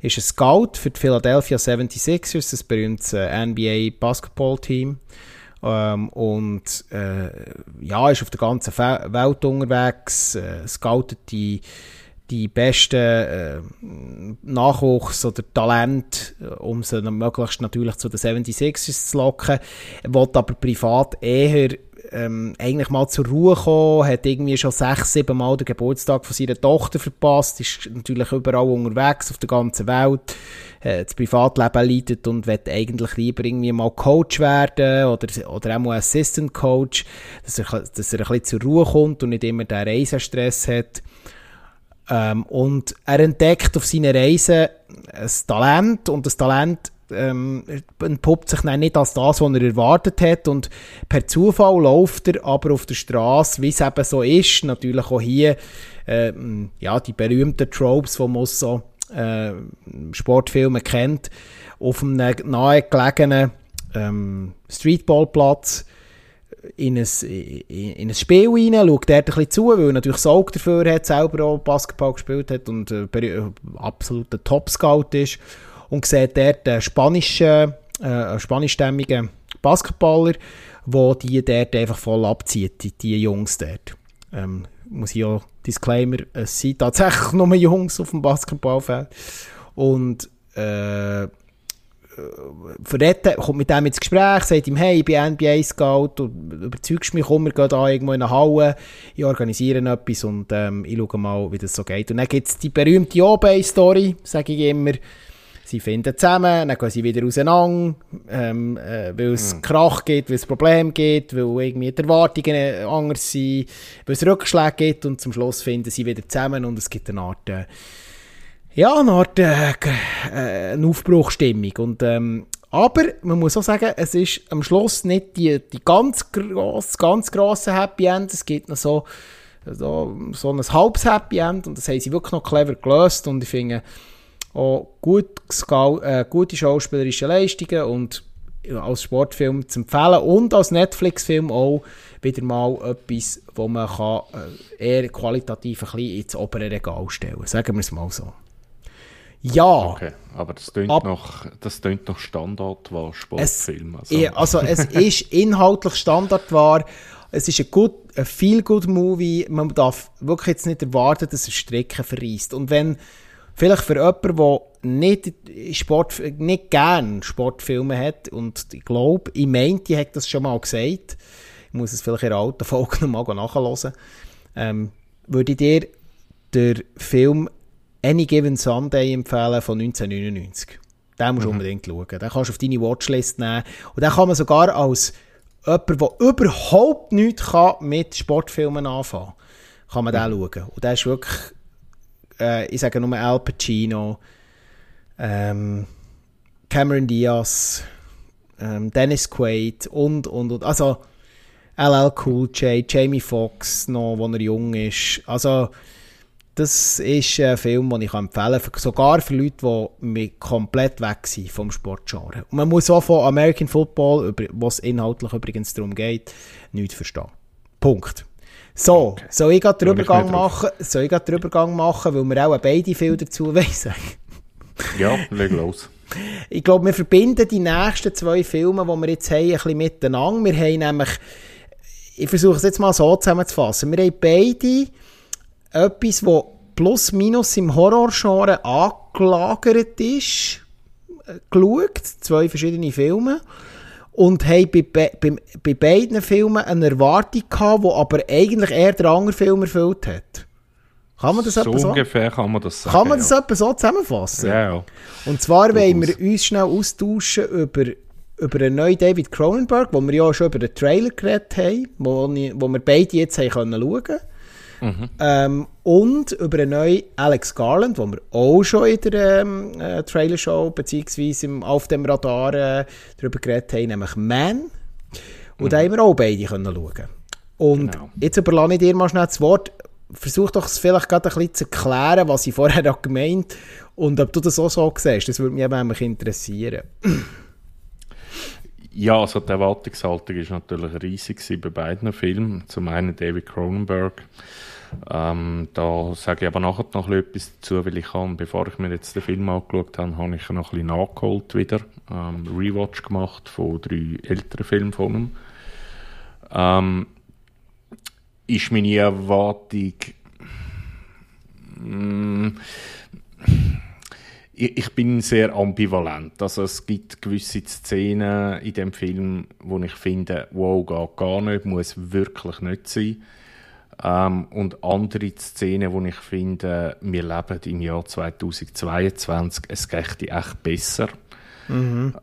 ist ein Scout für die Philadelphia 76ers, das berühmte äh, NBA Basketball-Team. Ähm, und äh, ja, ist auf der ganzen Welt unterwegs, äh, scoutet die, die besten äh, Nachwuchs oder Talent, äh, um sie möglichst natürlich zu den 76ers zu locken, will aber privat eher ähm, eigentlich mal zur Ruhe kommen, hat irgendwie schon sechs, sieben Mal den Geburtstag von seiner Tochter verpasst, ist natürlich überall unterwegs auf der ganzen Welt, äh, das Privatleben leidet und will eigentlich lieber irgendwie mal Coach werden oder, oder auch mal Assistant Coach, dass er, dass er ein bisschen zur Ruhe kommt und nicht immer den Reisestress hat. Ähm, und er entdeckt auf seiner Reise ein Talent und das Talent ähm, entpuppt sich dann nicht als das, was er erwartet hat. Und per Zufall läuft er aber auf der Straße, wie es eben so ist, natürlich auch hier, ähm, ja, die berühmten Tropes, die man so äh, Sportfilmen kennt, auf einem nahegelegenen ähm, Streetballplatz in ein, in, in ein Spiel rein, schaut dort ein bisschen zu, weil er natürlich Auge dafür hat, selber auch Basketball gespielt hat und äh, berü- absoluter Top-Scout ist und sieht dort einen spanischen, äh, spanischstämmigen Basketballer, wo die dort einfach voll abzieht, die, die Jungs dort. Ähm, muss ich auch Disclaimer, es sind tatsächlich nur Jungs auf dem Basketballfeld und äh, verredet, kommt mit dem ins Gespräch, sagt ihm, hey, ich bin NBA-Scout, du überzeugst mich, komm, wir gehen da irgendwo in eine Halle, ich organisiere etwas und ähm, ich schaue mal, wie das so geht. Und dann gibt es die berühmte O-Bay-Story, sage ich immer, sie finden zusammen, dann gehen sie wieder auseinander, ähm, äh, weil es Krach gibt, weil es Probleme gibt, weil irgendwie die Erwartungen anders sind, weil es Rückschläge gibt und zum Schluss finden sie wieder zusammen und es gibt eine Art... Äh, ja, eine Art äh, äh, eine Aufbruchstimmung. Und, ähm, aber man muss auch sagen, es ist am Schluss nicht die, die ganz, gross, ganz grosse Happy End. Es gibt noch so, so, so ein halbes Happy End und das haben sie wirklich noch clever gelöst. Und ich finde auch gut, äh, gute schauspielerische Leistungen und als Sportfilm zu empfehlen und als Netflix-Film auch wieder mal etwas, wo man kann, äh, eher qualitativ ein bisschen ins obere Regal stellen Sagen wir es mal so. Ja, Okay, aber das tönt Ab- noch, das tönt noch Standard war es, Sportfilm. Also, eh, also es ist inhaltlich Standardware, es ist ein, good, ein feel good Movie. Man darf wirklich jetzt nicht erwarten, dass er Strecken verreist. Und wenn vielleicht für jemanden, der nicht, Sport, nicht gern Sportfilme hat, und ich glaube, ich meinte, ich habe das schon mal gesagt, ich muss es vielleicht in der alten Folge nochmal nachhören, ähm, würde ich dir den Film Any Given Sunday empfehlen von 1999. Den musst du mhm. unbedingt schauen. Den kannst du auf deine Watchlist nehmen. Und den kann man sogar als jemand, der überhaupt nichts kann mit Sportfilmen anfangen kann, man den mhm. schauen. Und der ist wirklich, äh, ich sage nur Al Pacino, ähm, Cameron Diaz, ähm, Dennis Quaid und, und, und. Also, LL Cool J, Jamie Foxx noch, wo er jung ist. Also, das ist ein Film, den ich empfehlen kann, sogar für Leute, die komplett weg sind vom Sportgenre. Und man muss auch von American Football, wo es inhaltlich übrigens darum geht, nichts verstehen. Punkt. So, okay. soll ich gerade den Übergang machen? Soll ich den Übergang machen, weil wir auch beide viel dazu wissen? ja, leg los. Ich glaube, wir verbinden die nächsten zwei Filme, die wir jetzt haben, ein bisschen miteinander. Wir haben nämlich, ich versuche es jetzt mal so zusammenzufassen, wir haben beide etwas, das plus minus im Horrorgenre angelagert ist, äh, geschaut, zwei verschiedene Filme und haben bei, bei, bei beiden Filmen eine Erwartung gehabt, die aber eigentlich eher der andere Film erfüllt hat. Kann man das so so? ungefähr kann man das sagen. Kann man das ja. so zusammenfassen? Ja, ja. Und zwar wollen wir uns schnell austauschen über, über einen neuen David Cronenberg, wo wir ja schon über den Trailer geredet haben, wo, wo wir beide jetzt haben können schauen können. Mhm. Ähm, und über einen neuen Alex Garland, wo wir auch schon in der ähm, äh, Trailer-Show bzw. auf dem Radar äh, darüber geredet haben, nämlich Man. Und mhm. da haben wir auch beide können schauen. Und genau. jetzt überlasse ich dir mal schnell das Wort. Versuch doch vielleicht gerade ein bisschen zu erklären, was ich vorher auch gemeint und ob du das auch so siehst. Das würde mich eben interessieren. Ja, also die Erwartungshaltung war natürlich riesig bei beiden Filmen. Zum einen David Cronenberg. Ähm, da sage ich aber nachher noch etwas dazu, weil ich habe, bevor ich mir jetzt den Film angeschaut habe, habe ich noch ein bisschen nachgeholt wieder. Ähm, Rewatch gemacht von drei älteren Filmen von ihm. Ähm, ist meine Erwartung... Mm, ich, bin sehr ambivalent. Also es gibt gewisse Szenen in dem Film, wo ich finde, wow, geht gar nicht, muss wirklich nicht sein. Ähm, und andere Szenen, wo ich finde, wir leben im Jahr 2022, es geht echt besser. Mhm.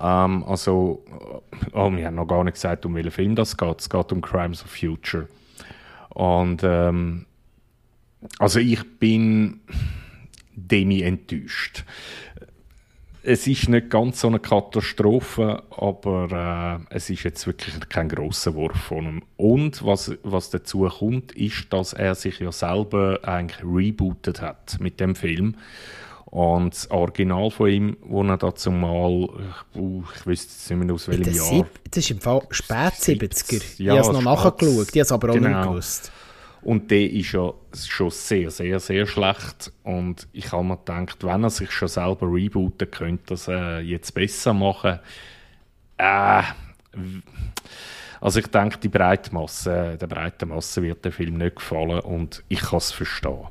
Ähm, also, oh, wir haben noch gar nicht gesagt, um welchen Film das geht. Es geht um Crimes of Future. Und ähm, also ich bin demi enttäuscht. Es ist nicht ganz so eine Katastrophe, aber äh, es ist jetzt wirklich kein großer Wurf von ihm. Und was, was dazu kommt, ist, dass er sich ja selber eigentlich rebootet hat mit dem Film. Und das Original von ihm, wo er dazu mal, ich, ich wüsste jetzt nicht mehr aus welchem Jahr. das ist im Fall spät 70er. Ja, ich habe es noch nachgeschaut, ich habe es aber auch genau. nicht gewusst. Und der ist ja schon sehr, sehr, sehr schlecht. Und ich habe mir gedacht, wenn er sich schon selber rebooten könnte, das äh, jetzt besser machen. Äh, also ich denke, die breite Masse, der breiten Masse wird der Film nicht gefallen und ich kann es verstehen.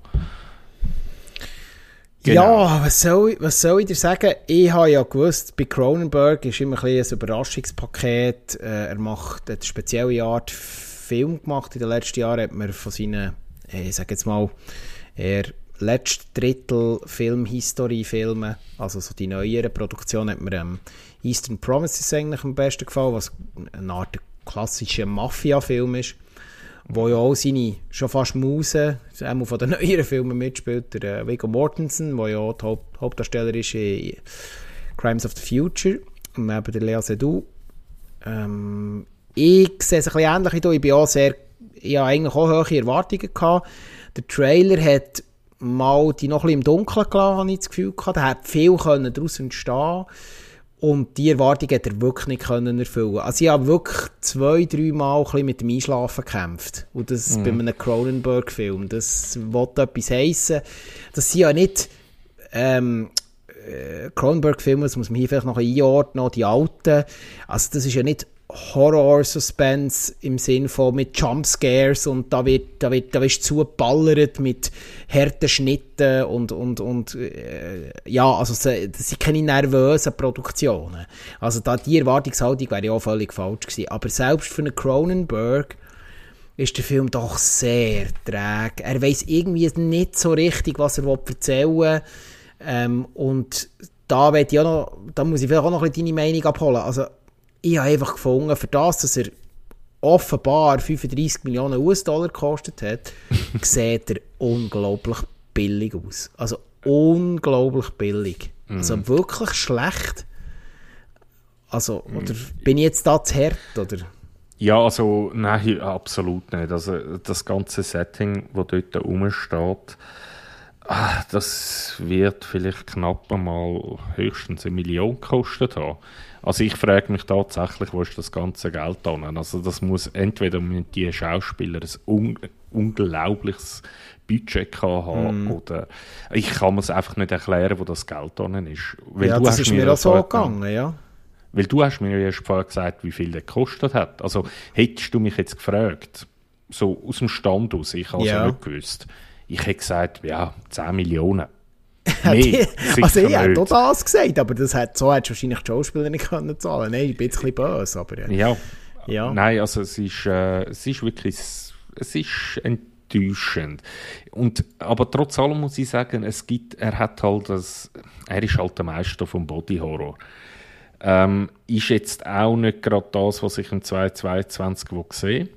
Genau. Ja, was soll, ich, was soll ich dir sagen? Ich habe ja gewusst, bei Cronenberg ist immer ein, ein Überraschungspaket. Äh, er macht eine spezielle Art Film gemacht. In den letzten Jahren hat man von seinen, äh, ich sage jetzt mal, eher letzten Drittel Filmhistorie-Filme, also so die neueren Produktionen, hat mir ähm, Eastern Promises eigentlich am besten gefallen, was eine Art klassischer Mafia-Film ist, wo ja auch seine schon fast Muse, einmal von den neueren Filmen mitspielt, der äh, Viggo Mortensen, der ja die Haupt Hauptdarsteller ist in Crimes of the Future, und neben der Lea Seydoux. Ähm, ich sehe es ein bisschen ähnlich wie du. Ich bin auch sehr, ich habe eigentlich auch hohe Erwartungen gehabt. Der Trailer hat mal die noch ein bisschen im Dunkeln gelassen, habe ich das Gefühl gehabt. Da hat viel daraus entstehen und die Erwartung hat er wirklich nicht können erfüllen. Also ich habe wirklich zwei, drei Mal ein bisschen mit dem Einschlafen gekämpft. Und das mhm. bei einem Cronenberg-Film. Das wollte etwas heissen. Das sind ja nicht ähm, äh, Cronenberg-Filme, das muss man hier vielleicht noch einordnen, die alten. Also das ist ja nicht Horror-Suspense im Sinn von mit Jumpscares und da wird, da wird, da wirst zugeballert mit harten Schnitten und, und, und äh, ja, also das sind keine nervösen Produktionen. Also da, die Erwartungshaltung wäre ja auch völlig falsch gewesen. Aber selbst für einen Cronenberg ist der Film doch sehr träge. Er weiß irgendwie nicht so richtig, was er erzählen will. Ähm, und da, ich auch noch, da muss ich vielleicht auch noch ein bisschen deine Meinung abholen. Also, ich habe einfach gefunden, für das, dass er offenbar 35 Millionen US-Dollar gekostet hat, sieht er unglaublich billig aus. Also unglaublich billig. Mm. Also wirklich schlecht. Also, oder bin ich jetzt da zu hart, oder? Ja, also, nein, absolut nicht. Also, das ganze Setting, das dort rumsteht, ah, das wird vielleicht knapp einmal höchstens eine Million gekostet haben. Also ich frage mich tatsächlich, wo ist das ganze Geld an? Also das muss entweder mit die Schauspieler ein un unglaubliches Budget haben mm. oder ich kann mir es einfach nicht erklären, wo das Geld an ist. Weil ja, das ist mir auch so gegangen, ja. Weil du hast mir erst vorher gesagt, wie viel der gekostet hat. Also hättest du mich jetzt gefragt, so aus dem Stand aus, ich habe es ja. nicht gewusst, ich hätte gesagt, ja, 10 Millionen. Nee, also ich hätte auch das gesagt, aber das hat, so hättest du wahrscheinlich die Schauspieler nicht können zahlen Nein, ich bin jetzt ein bisschen böse, aber ja. ja. ja. Nein, also es ist, äh, es ist wirklich, es ist enttäuschend. Und, aber trotz allem muss ich sagen, es gibt, er hat halt das, er ist halt der Meister vom Body Horror. Ähm, ist jetzt auch nicht gerade das, was ich im 2022 sehe.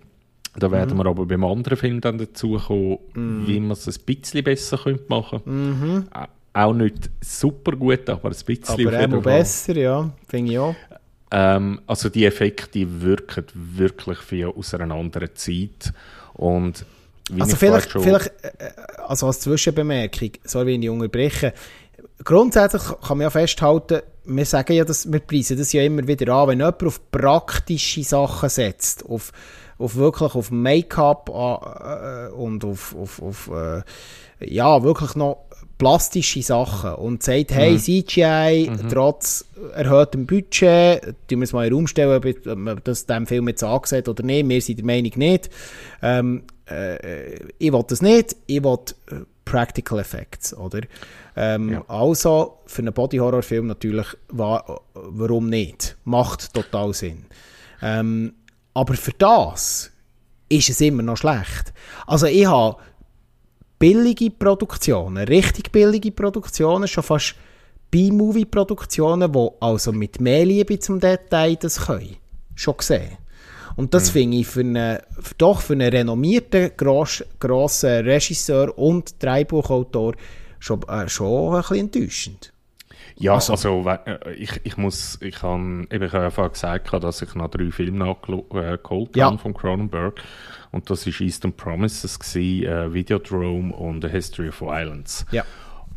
Da werden mhm. wir aber beim anderen Film dann dazu kommen, mhm. wie man es ein bisschen besser machen könnte. Mhm. Auch nicht super gut, aber ein bisschen. Aber immer besser, ja, finde ich auch. Ähm, also die Effekte wirken wirklich wie aus einer anderen Zeit. Und also vielleicht, vielleicht äh, also als Zwischenbemerkung, sorry, wenn ich unterbreche, grundsätzlich kann man ja festhalten, wir sagen ja, dass wir preisen das ja immer wieder an, wenn jemand auf praktische Sachen setzt, auf auf wirklich auf Make-up äh, und auf, auf, auf äh, ja, wirklich noch plastische Sachen und sagt, hey, mhm. CGI, mhm. trotz erhöhtem Budget, tun wir es mal in den Raum stellen, ob man das dem Film jetzt angesehen oder nicht, wir sind der Meinung nicht. Ähm, äh, ich will das nicht, ich will äh, Practical Effects, oder? Ähm, ja. Also, für einen Body-Horror-Film natürlich, wa warum nicht? Macht total Sinn. Ähm, aber für das ist es immer noch schlecht. Also ich habe billige Produktionen, richtig billige Produktionen, schon fast B-Movie-Produktionen, die also mit mehr Liebe zum Detail das können. Schon gesehen. Und das mhm. finde ich für einen, doch für einen renommierten, gross, grossen Regisseur und Drehbuchautor schon, äh, schon ein bisschen enttäuschend. Ja, also, also äh, ich, ich muss, ich habe eben einfach gesagt, dass ich noch drei Filme nachgeholt äh, ja. habe von Cronenberg. Und das war Eastern Promises, gewesen, äh, Videodrome und A History of Violence. Ja.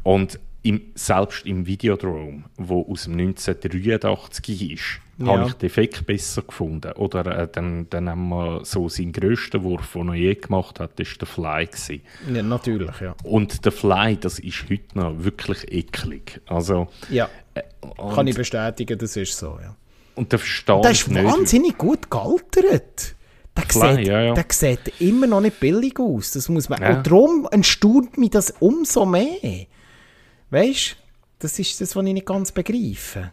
Und im, selbst im Videodrome, wo aus dem 1983 ist, ja. habe ich den Effekt besser gefunden. Oder äh, dann, dann haben wir so seinen grössten Wurf, den er je gemacht hat, das war der Fly. Gewesen. Ja, natürlich, ja. Und der Fly, das ist heute noch wirklich eklig. Also, ja, äh, kann ich bestätigen, das ist so, ja. Und der Verstand Der ist nicht. wahnsinnig gut gealtert. Der, Klar, sieht, ja, ja. der sieht immer noch nicht billig aus. Das muss man, ja. Und darum entstaunt mich das umso mehr. Weißt du, das ist das, was ich nicht ganz begreife.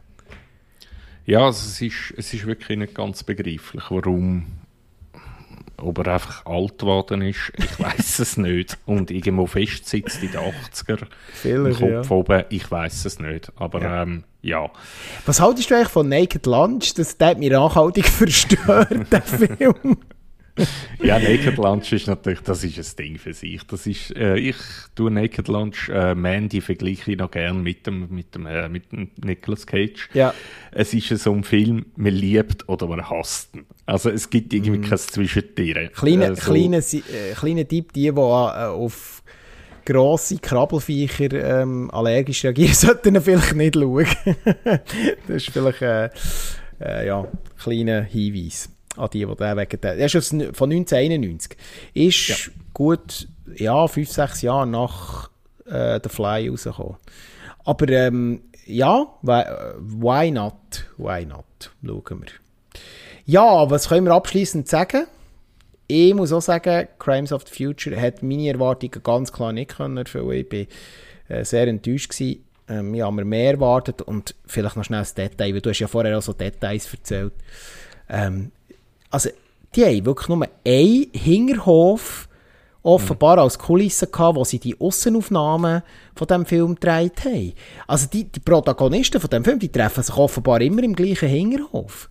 Ja, also es, ist, es ist wirklich nicht ganz begreiflich, warum. Ob er einfach alt geworden ist, ich weiß es nicht. Und irgendwo fest sitzt in den 80er. Vielleicht, Kopf ja. oben, ich weiß es nicht. Aber ja. Ähm, ja. Was haltest du eigentlich von Naked Lunch? Das hat mich nachhaltig verstört, der Film ja, Naked Lunch ist natürlich, das ist ein Ding für sich. Das ist, äh, ich tue Naked Lunch, äh, Mandy vergleiche ich noch gern mit dem, mit dem, äh, mit dem Nicolas Cage. Ja. Es ist so ein Film, man liebt oder man hasst ihn. Also es gibt irgendwie mm. kein Zwischentiere. Kleine, äh, so. kleine, äh, kleine Tipp, die, die äh, auf grosse Krabbelfiecher ähm, allergisch reagieren, sollten ihn vielleicht nicht schauen. das ist vielleicht ein äh, äh, ja, kleiner Hinweis an die, die den wegen der, der ist von 1991. Ist ja. gut, ja, fünf, sechs Jahre nach äh, The Fly rausgekommen. Aber ähm, ja, why, not? Why not? Schauen wir. Ja, was können wir abschließend sagen? Ich muss auch sagen, Crimes of the Future hat meine Erwartungen ganz klar nicht können erfüllen. Ich war äh, sehr enttäuscht. Gewesen. Ähm, ich habe mir mehr erwartet und vielleicht noch schnell das Detail, weil du hast ja vorher auch so Details erzählt. Ähm, also, die haben wirklich nur einen Hinterhof offenbar als Kulisse gehabt, wo sie die Aussenaufnahmen von diesem Film gedreht haben. Also die, die Protagonisten von diesem Film, die treffen sich offenbar immer im gleichen Hinterhof.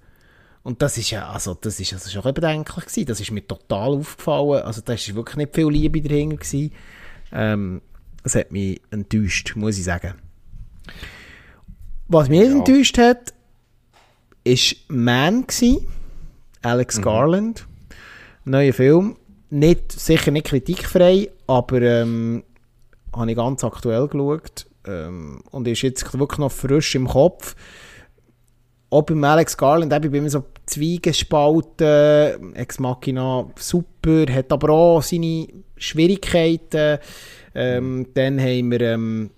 Und das ist ja, also das ist, also schon bedenklich gewesen. Das ist mir total aufgefallen. Also da ist wirklich nicht viel Liebe dahinter gewesen. Ähm, das hat mich enttäuscht, muss ich sagen. Was mich ja. enttäuscht hat, ist Man gewesen. Alex mhm. Garland. Neuer Film. Nicht, sicher nicht kritikfrei, aber ähm, habe ich ganz aktuell geschaut. Ähm, und ist jetzt wirklich noch frisch im Kopf. Auch beim Alex Garland, ich bin immer so Zwiegespalten, Ex Machina super, hat aber auch seine Schwierigkeiten. Ähm, dann haben wir ähm,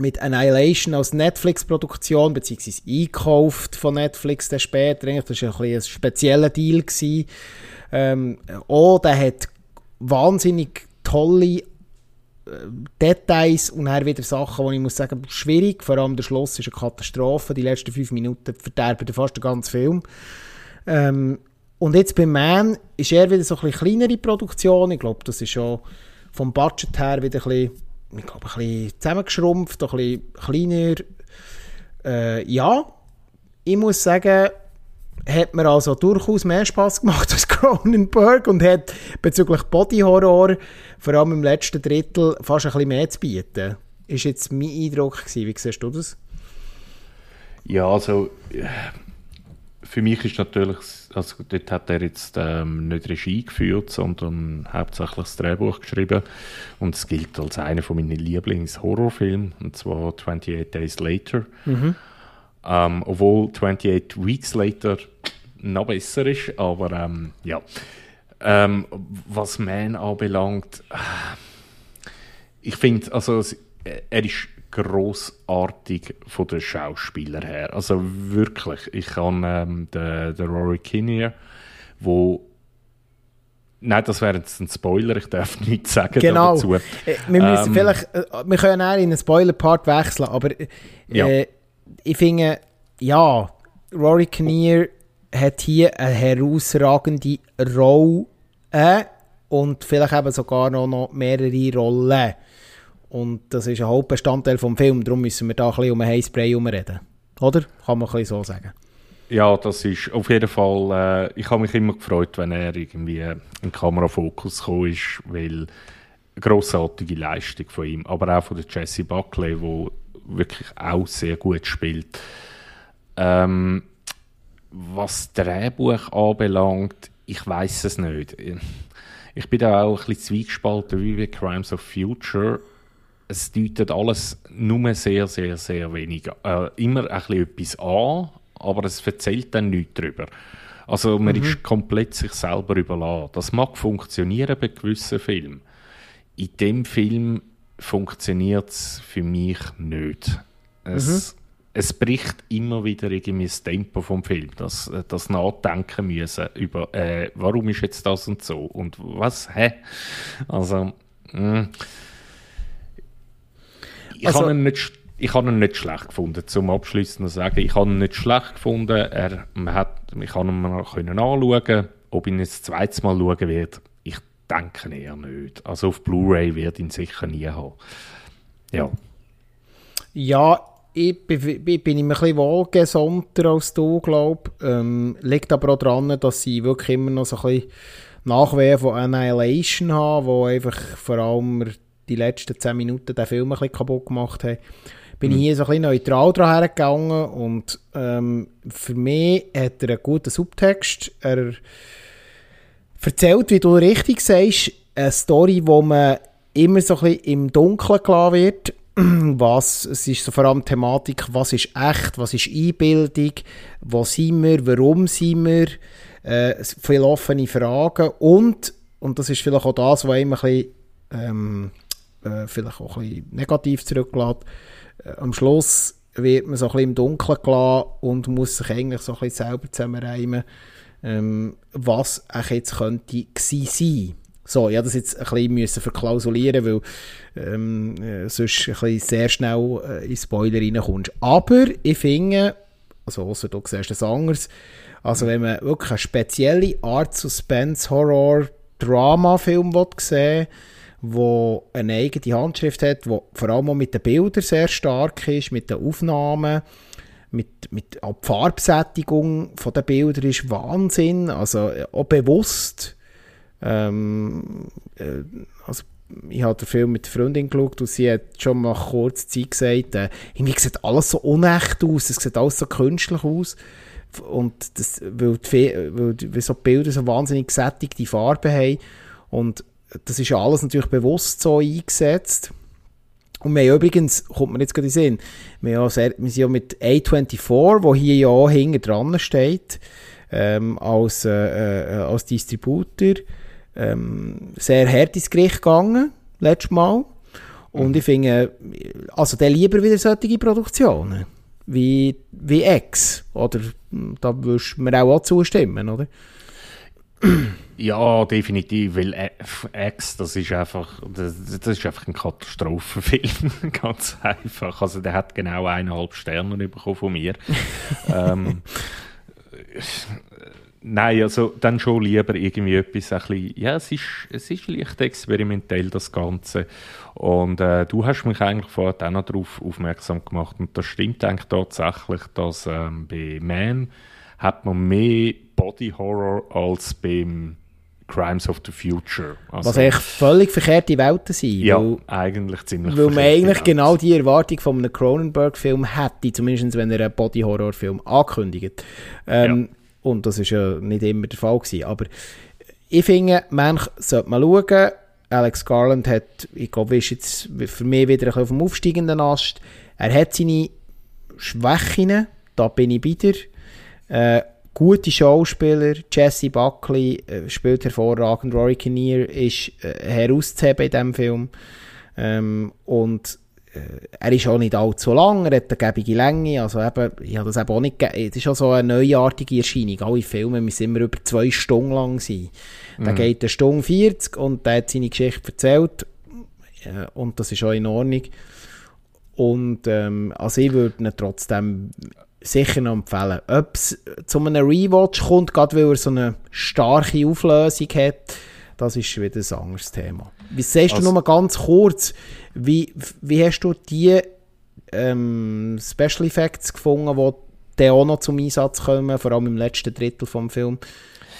mit Annihilation als Netflix-Produktion, beziehungsweise einkauft von Netflix dann später. Das war ein, ein spezieller Deal. Gewesen. Ähm, oh, der hat wahnsinnig tolle äh, Details und dann wieder Sachen, wo ich muss sagen, schwierig. Vor allem der Schluss ist eine Katastrophe. Die letzten fünf Minuten verderben fast den ganzen Film. Ähm, und jetzt bei Man ist er wieder so ein bisschen kleinere Produktion. Ich glaube, das ist schon vom Budget her wieder ein bisschen ich glaube, ein bisschen zusammengeschrumpft, ein bisschen kleiner. Äh, ja, ich muss sagen, hat mir also durchaus mehr Spaß gemacht als Cronenberg und hat bezüglich Body Horror vor allem im letzten Drittel fast ein bisschen mehr zu bieten. Ist jetzt mein Eindruck gewesen. Wie siehst du das? Ja, also für mich ist natürlich, also dort hat er jetzt ähm, nicht Regie geführt, sondern hauptsächlich das Drehbuch geschrieben und es gilt als einer von meinen Lieblings-Horrorfilmen, und zwar 28 Days Later. Mhm. Ähm, obwohl 28 Weeks Later noch besser ist, aber ähm, ja. Ähm, was Man anbelangt, äh, ich finde, also er ist grossartig von den Schauspielern her. Also wirklich, ich kann ähm, den, den Rory Kinnear, wo Nein, das wäre jetzt ein Spoiler, ich darf nichts sagen genau. dazu. Äh, wir müssen ähm, vielleicht, äh, wir können auch in einen Spoiler-Part wechseln, aber äh, ja. ich finde, ja, Rory Kinnear hat hier eine herausragende Rolle und vielleicht eben sogar noch mehrere Rollen. Und das ist ein Hauptbestandteil des Films, darum müssen wir da ein bisschen um ein Heißbrei herumreden. Oder? Kann man ein bisschen so sagen. Ja, das ist auf jeden Fall. Äh, ich habe mich immer gefreut, wenn er irgendwie in Kamerafokus gekommen ist, weil eine grossartige Leistung von ihm, aber auch von Jesse Buckley, wo wirklich auch sehr gut spielt. Ähm, was Drehbuch anbelangt, ich weiß es nicht. Ich bin da auch ein bisschen zwiegespalten wie bei Crimes of Future es deutet alles nur sehr, sehr, sehr wenig. Äh, immer ein bisschen etwas an, aber es erzählt dann nichts darüber. Also man mhm. ist komplett sich selber überlassen. Das mag funktionieren bei gewissen Filmen. In dem Film funktioniert es für mich nicht. Es, mhm. es bricht immer wieder irgendwie das Tempo vom Film. Das, das Nachdenken müssen über, äh, warum ist jetzt das und so und was, hä? Also, mh mm ich also, habe ihn nicht ich habe ihn nicht schlecht gefunden, zum Abschließen zu sagen. Ich habe ihn nicht schlecht gefunden. Er, man hat, ich kann ihn mal können anschauen. Ob ich ihn jetzt das zweite Mal schauen werde, ich denke eher nicht. Also auf Blu-ray wird ihn sicher nie haben. Ja. Ja, ich bin, ich bin ein bisschen wohlgesonnter als du, glaube ich. Ähm, liegt aber auch daran, dass sie wirklich immer noch so ein bisschen Nachwehen von Annihilation haben, wo einfach vor allem die letzten 10 Minuten den Film ein bisschen kaputt gemacht haben, bin mhm. ich hier so ein bisschen neutral dran hergegangen und ähm, für mich hat er einen guten Subtext. Er erzählt, wie du richtig sagst, eine Story, wo man immer so ein bisschen im Dunkeln gelassen wird. Was, es ist so vor allem die Thematik, was ist echt, was ist Einbildung, wo sind wir, warum sind wir, äh, viele offene Fragen und, und das ist vielleicht auch das, was immer ein bisschen ähm, äh, vielleicht auch ein bisschen negativ zurücklässt. Äh, am Schluss wird man so ein bisschen im Dunkeln gelassen und muss sich eigentlich so ein bisschen selber zusammenreimen, ähm, was eigentlich jetzt könnte gewesen sein. So, habe das jetzt ein bisschen müssen verklausulieren, weil ähm, äh, sonst ein bisschen sehr schnell äh, in Spoiler reinkommst. Aber ich finde, also außer du siehst das anderes, also wenn man wirklich eine spezielle Art Suspense, Horror, Drama-Film sehen wo eine eigene Handschrift hat, wo vor allem auch mit den Bildern sehr stark ist, mit den Aufnahmen, mit, mit auch die Farbsättigung der Bilder ist Wahnsinn, also auch bewusst ähm, äh, also ich habe den Film mit der Freundin geschaut und sie hat schon mal kurz Zeit gesagt, äh, irgendwie sieht alles so unecht aus, es sieht alles so künstlich aus. Und das, weil, die, weil, weil so die Bilder so wahnsinnig gesättigte Farben haben. Und das ist ja alles natürlich bewusst so eingesetzt. Und wir haben übrigens, kommt mir jetzt gerade in den Sinn, wir, haben sehr, wir sind ja mit A24, wo hier ja auch hinten dran steht, ähm, als, äh, äh, als Distributor, ähm, sehr hart ins Gericht gegangen, letztes Mal. Und ich finde, also der lieber wieder solche Produktionen, wie, wie X, oder da würdest du mir auch, auch zustimmen, oder? Ja, definitiv, weil X, das ist einfach, das, das ist einfach ein Katastrophenfilm, ganz einfach. Also der hat genau eineinhalb Sterne bekommen von mir. ähm, Nein, also dann schon lieber irgendwie etwas ein bisschen, ja, es ist, es ist leicht experimentell, das Ganze. Und äh, du hast mich eigentlich vorher auch noch darauf aufmerksam gemacht und das stimmt eigentlich tatsächlich, dass ähm, bei Man hat man mehr Body Horror als beim Crimes of the Future. Also, Was eigentlich völlig verkehrte Welten sind. Ja, weil, eigentlich ziemlich Weil man eigentlich Welten. genau die Erwartung von einem Cronenberg-Film hätte, zumindest wenn er einen Body-Horror-Film ankündigt. Ähm, ja. Und das ist ja nicht immer der Fall gewesen. Aber ich finde, man sollte mal schauen. Alex Garland hat, ich glaube, ist jetzt für mich wieder ein bisschen auf dem aufsteigenden Ast. Er hat seine Schwächen, da bin ich wieder. Äh, gute Schauspieler, Jesse Buckley äh, spielt hervorragend, Rory Kinnear ist äh, herauszuheben in diesem Film. Ähm, und äh, er ist auch nicht allzu lang, er hat eine gebige Länge, also eben, ich habe das eben auch nicht es ist auch so eine neuartige Erscheinung, alle Filme müssen immer über zwei Stunden lang sein. Mhm. Da geht eine Stunde 40 und der hat seine Geschichte erzählt äh, und das ist auch in Ordnung. Und ähm, also ich würde ihn trotzdem sicher noch empfehlen. Ob es zu einem Rewatch kommt, gerade weil er so eine starke Auflösung hat, das ist wieder ein anderes Thema. Wie siehst also, du nur ganz kurz, wie, wie hast du die ähm, Special Effects gefunden, die dann auch noch zum Einsatz kommen, vor allem im letzten Drittel vom Film?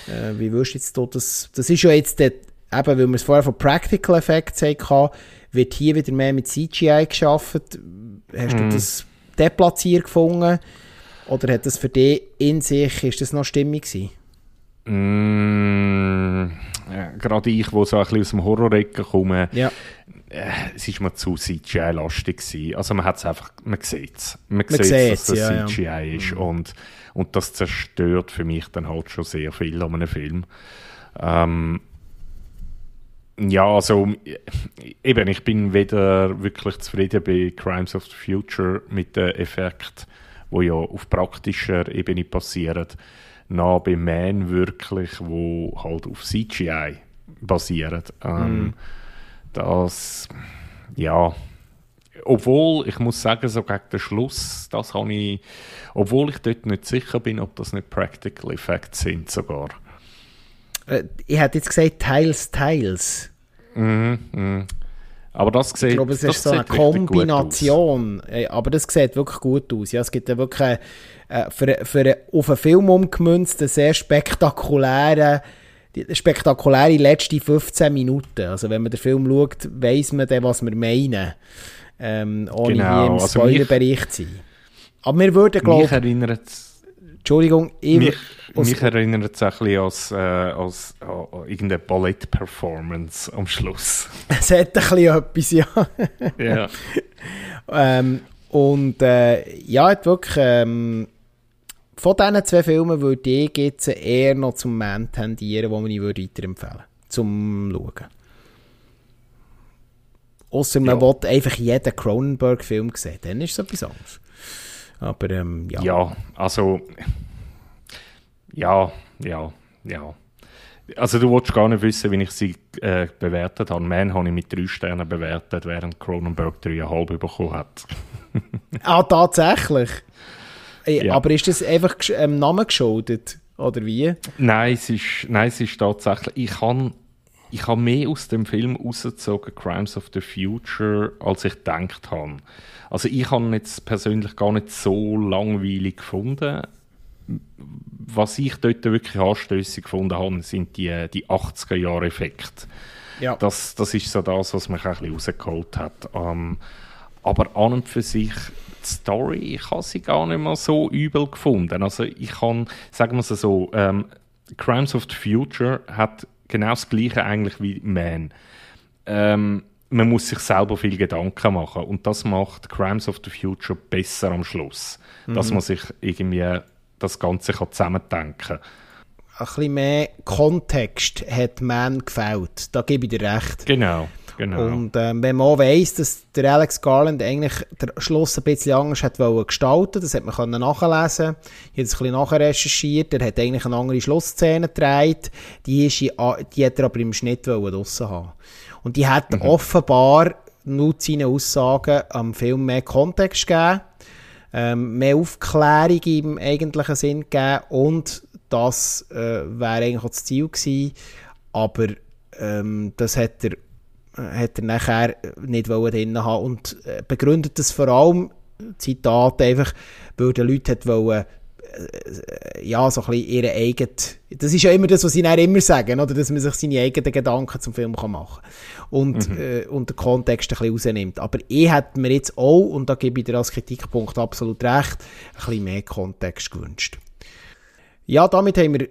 Äh, wie wirst jetzt du das? Das ist ja jetzt der, eben, weil wir es vorher von Practical Effects hatten, wird hier wieder mehr mit CGI geschaffen. Hast du mhm. das deplatziert gefunden? Oder hat das für dich in sich, ist das noch stimmig gewesen? Mm, ja, gerade ich, wo so ein bisschen aus dem Horror-Ecken komme, ja. äh, es ist mir zu CGI-lastig Also man hat es einfach, man sieht es. Man, man sieht, dass das ja, CGI ist mhm. und, und das zerstört für mich dann halt schon sehr viel an einem Film. Ähm, ja, also eben, ich bin weder wirklich zufrieden bei Crimes of the Future mit dem Effekt, wo ja auf praktischer Ebene passieren, noch bei Man wirklich, wo halt auf CGI basiert. Ähm, mm. Das, ja, obwohl, ich muss sagen, so gegen den Schluss, das habe ich, obwohl ich dort nicht sicher bin, ob das nicht Practical Effects sind sogar. Äh, ich hätte jetzt gesagt, teils, teils. Mhm, mm aber das sieht Ich glaube, es ist so eine Kombination. Aber das sieht wirklich gut aus. Ja, es gibt ja wirklich äh, für, für auf einen Film umgemünzt einen sehr spektakulären spektakuläre letzte 15 Minuten. Also wenn man den Film schaut, weiss man dann, was wir meinen. Ähm, ohne genau, hier im also Spoilerbereich also zu sein. Aber wir würden, glaube ich... Entschuldigung, ich... Mich, mich erinnert es ein bisschen als, äh, äh, irgendeine Ballett-Performance am Schluss. Es hat ein bisschen etwas, ja. ja. ähm, und äh, ja, hat wirklich... Ähm, von diesen zwei Filmen würde ich jetzt eher noch zum Man tendieren, wo man ich würde weiterempfehlen zum Schauen. Außer man ja. will einfach jeden Cronenberg-Film sehen, dann ist es etwas anderes. Aber ähm, ja. Ja, also. Ja, ja, ja. Also du wolltest gar nicht wissen, wie ich sie äh, bewertet habe. Man habe ich mit drei Sternen bewertet, während Cronenberg dreieinhalb bekommen hat. ah, tatsächlich? Ey, Ja. Aber ist das einfach ähm, Namen geschuldet? Oder wie? Nein, es ist, nein, es ist tatsächlich. Ich habe ich habe mehr aus dem Film rausgezogen, Crimes of the Future, als ich gedacht habe. Also ich habe ihn jetzt persönlich gar nicht so langweilig gefunden. Was ich dort wirklich anstößig gefunden habe, sind die, die 80er-Jahre-Effekte. Ja. Das, das ist so das, was mich ein bisschen rausgeholt hat. Ähm, aber an und für sich, die Story, ich habe sie gar nicht mehr so übel gefunden. Also ich kann, sagen wir es so, ähm, Crimes of the Future hat genau das Gleiche eigentlich wie Man. Ähm, man muss sich selber viel Gedanken machen und das macht Crimes of the Future besser am Schluss. Dass man sich irgendwie das Ganze kann zusammendenken kann. Ein bisschen mehr Kontext hat Man gefällt. Da gebe ich dir recht. Genau, genau. Und ähm, wenn man auch weiss, dass der Alex Garland eigentlich den Schluss ein bisschen anders hat wollen gestalten, das hat man können nachlesen. Ich habe es ein bisschen nachrecherchiert. Er hat eigentlich eine andere Schlussszene gedreht. Die, ist in, die hat er aber im Schnitt wollen draussen haben. Und die hat offenbar, laut seinen Aussagen, am Film mehr Kontext gegeben, ähm, mehr Aufklärung im eigentlichen Sinn gegeben und das äh, wäre eigentlich auch das Ziel gewesen. Aber ähm, das hat er hat er nachher nicht wollen drin haben und äh, begründet das vor allem, Zitat einfach, weil die Leute hat wollen, äh, ja, so ein bisschen ihre eigene, das ist ja immer das, was sie dann immer sagen, oder, dass man sich seine eigenen Gedanken zum Film kann machen und, äh, und den Kontext ein bisschen rausnimmt. Aber ich hätte mir jetzt auch, und da gebe ich dir als Kritikpunkt absolut recht, ein bisschen mehr Kontext gewünscht. Ja, damit haben wir,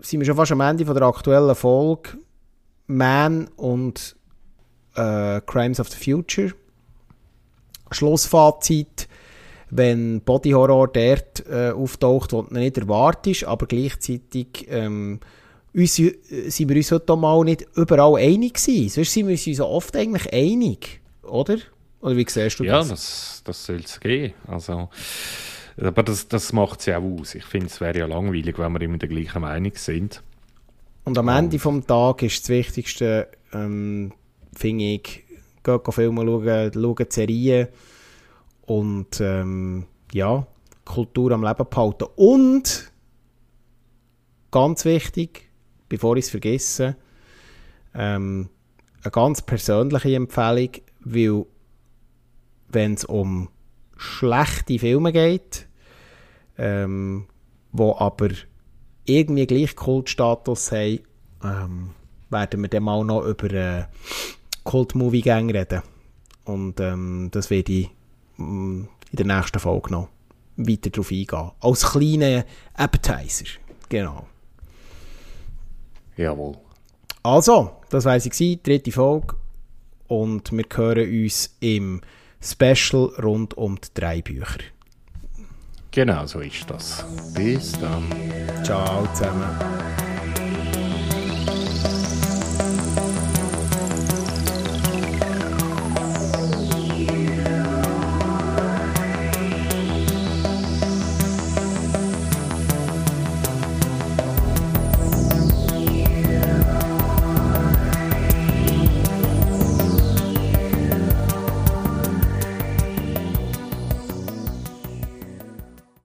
sind wir schon fast am Ende von der aktuellen Folge. Man und äh, Crimes of the Future. Schlussfazit, wenn Body Horror dort äh, auftaucht, wo du nicht erwartest, aber gleichzeitig ähm, uns, äh, sind wir uns heute mal nicht überall einig gewesen. Sonst sind wir uns so oft eigentlich einig, oder? Oder wie siehst du Ja, das? das, das soll es gehen. Also, aber das, das macht es ja auch aus. Ich finde, es wäre ja langweilig, wenn wir immer der gleichen Meinung sind. Und am Ende vom Tag ist das Wichtigste, ähm, finde ich, go Filme schauen, schauen Serien und ähm, ja, Kultur am Leben behalten. Und, ganz wichtig, bevor ich es vergesse, ähm, eine ganz persönliche Empfehlung, weil wenn es um schlechte Filme geht, ähm, wo aber irgendwie gleich Kultstatus haben, ähm, werden wir dann mal noch über äh, Kult-Movie-Gang reden. Und ähm, das werde ich mm, in der nächsten Folge noch weiter darauf eingehen. Als kleiner Appetizer. Genau. Jawohl. Also, das war sie, dritte Folge. Und wir hören uns im Special rund um die drei Bücher. Genau so ist das. Bis dann. Ciao zusammen.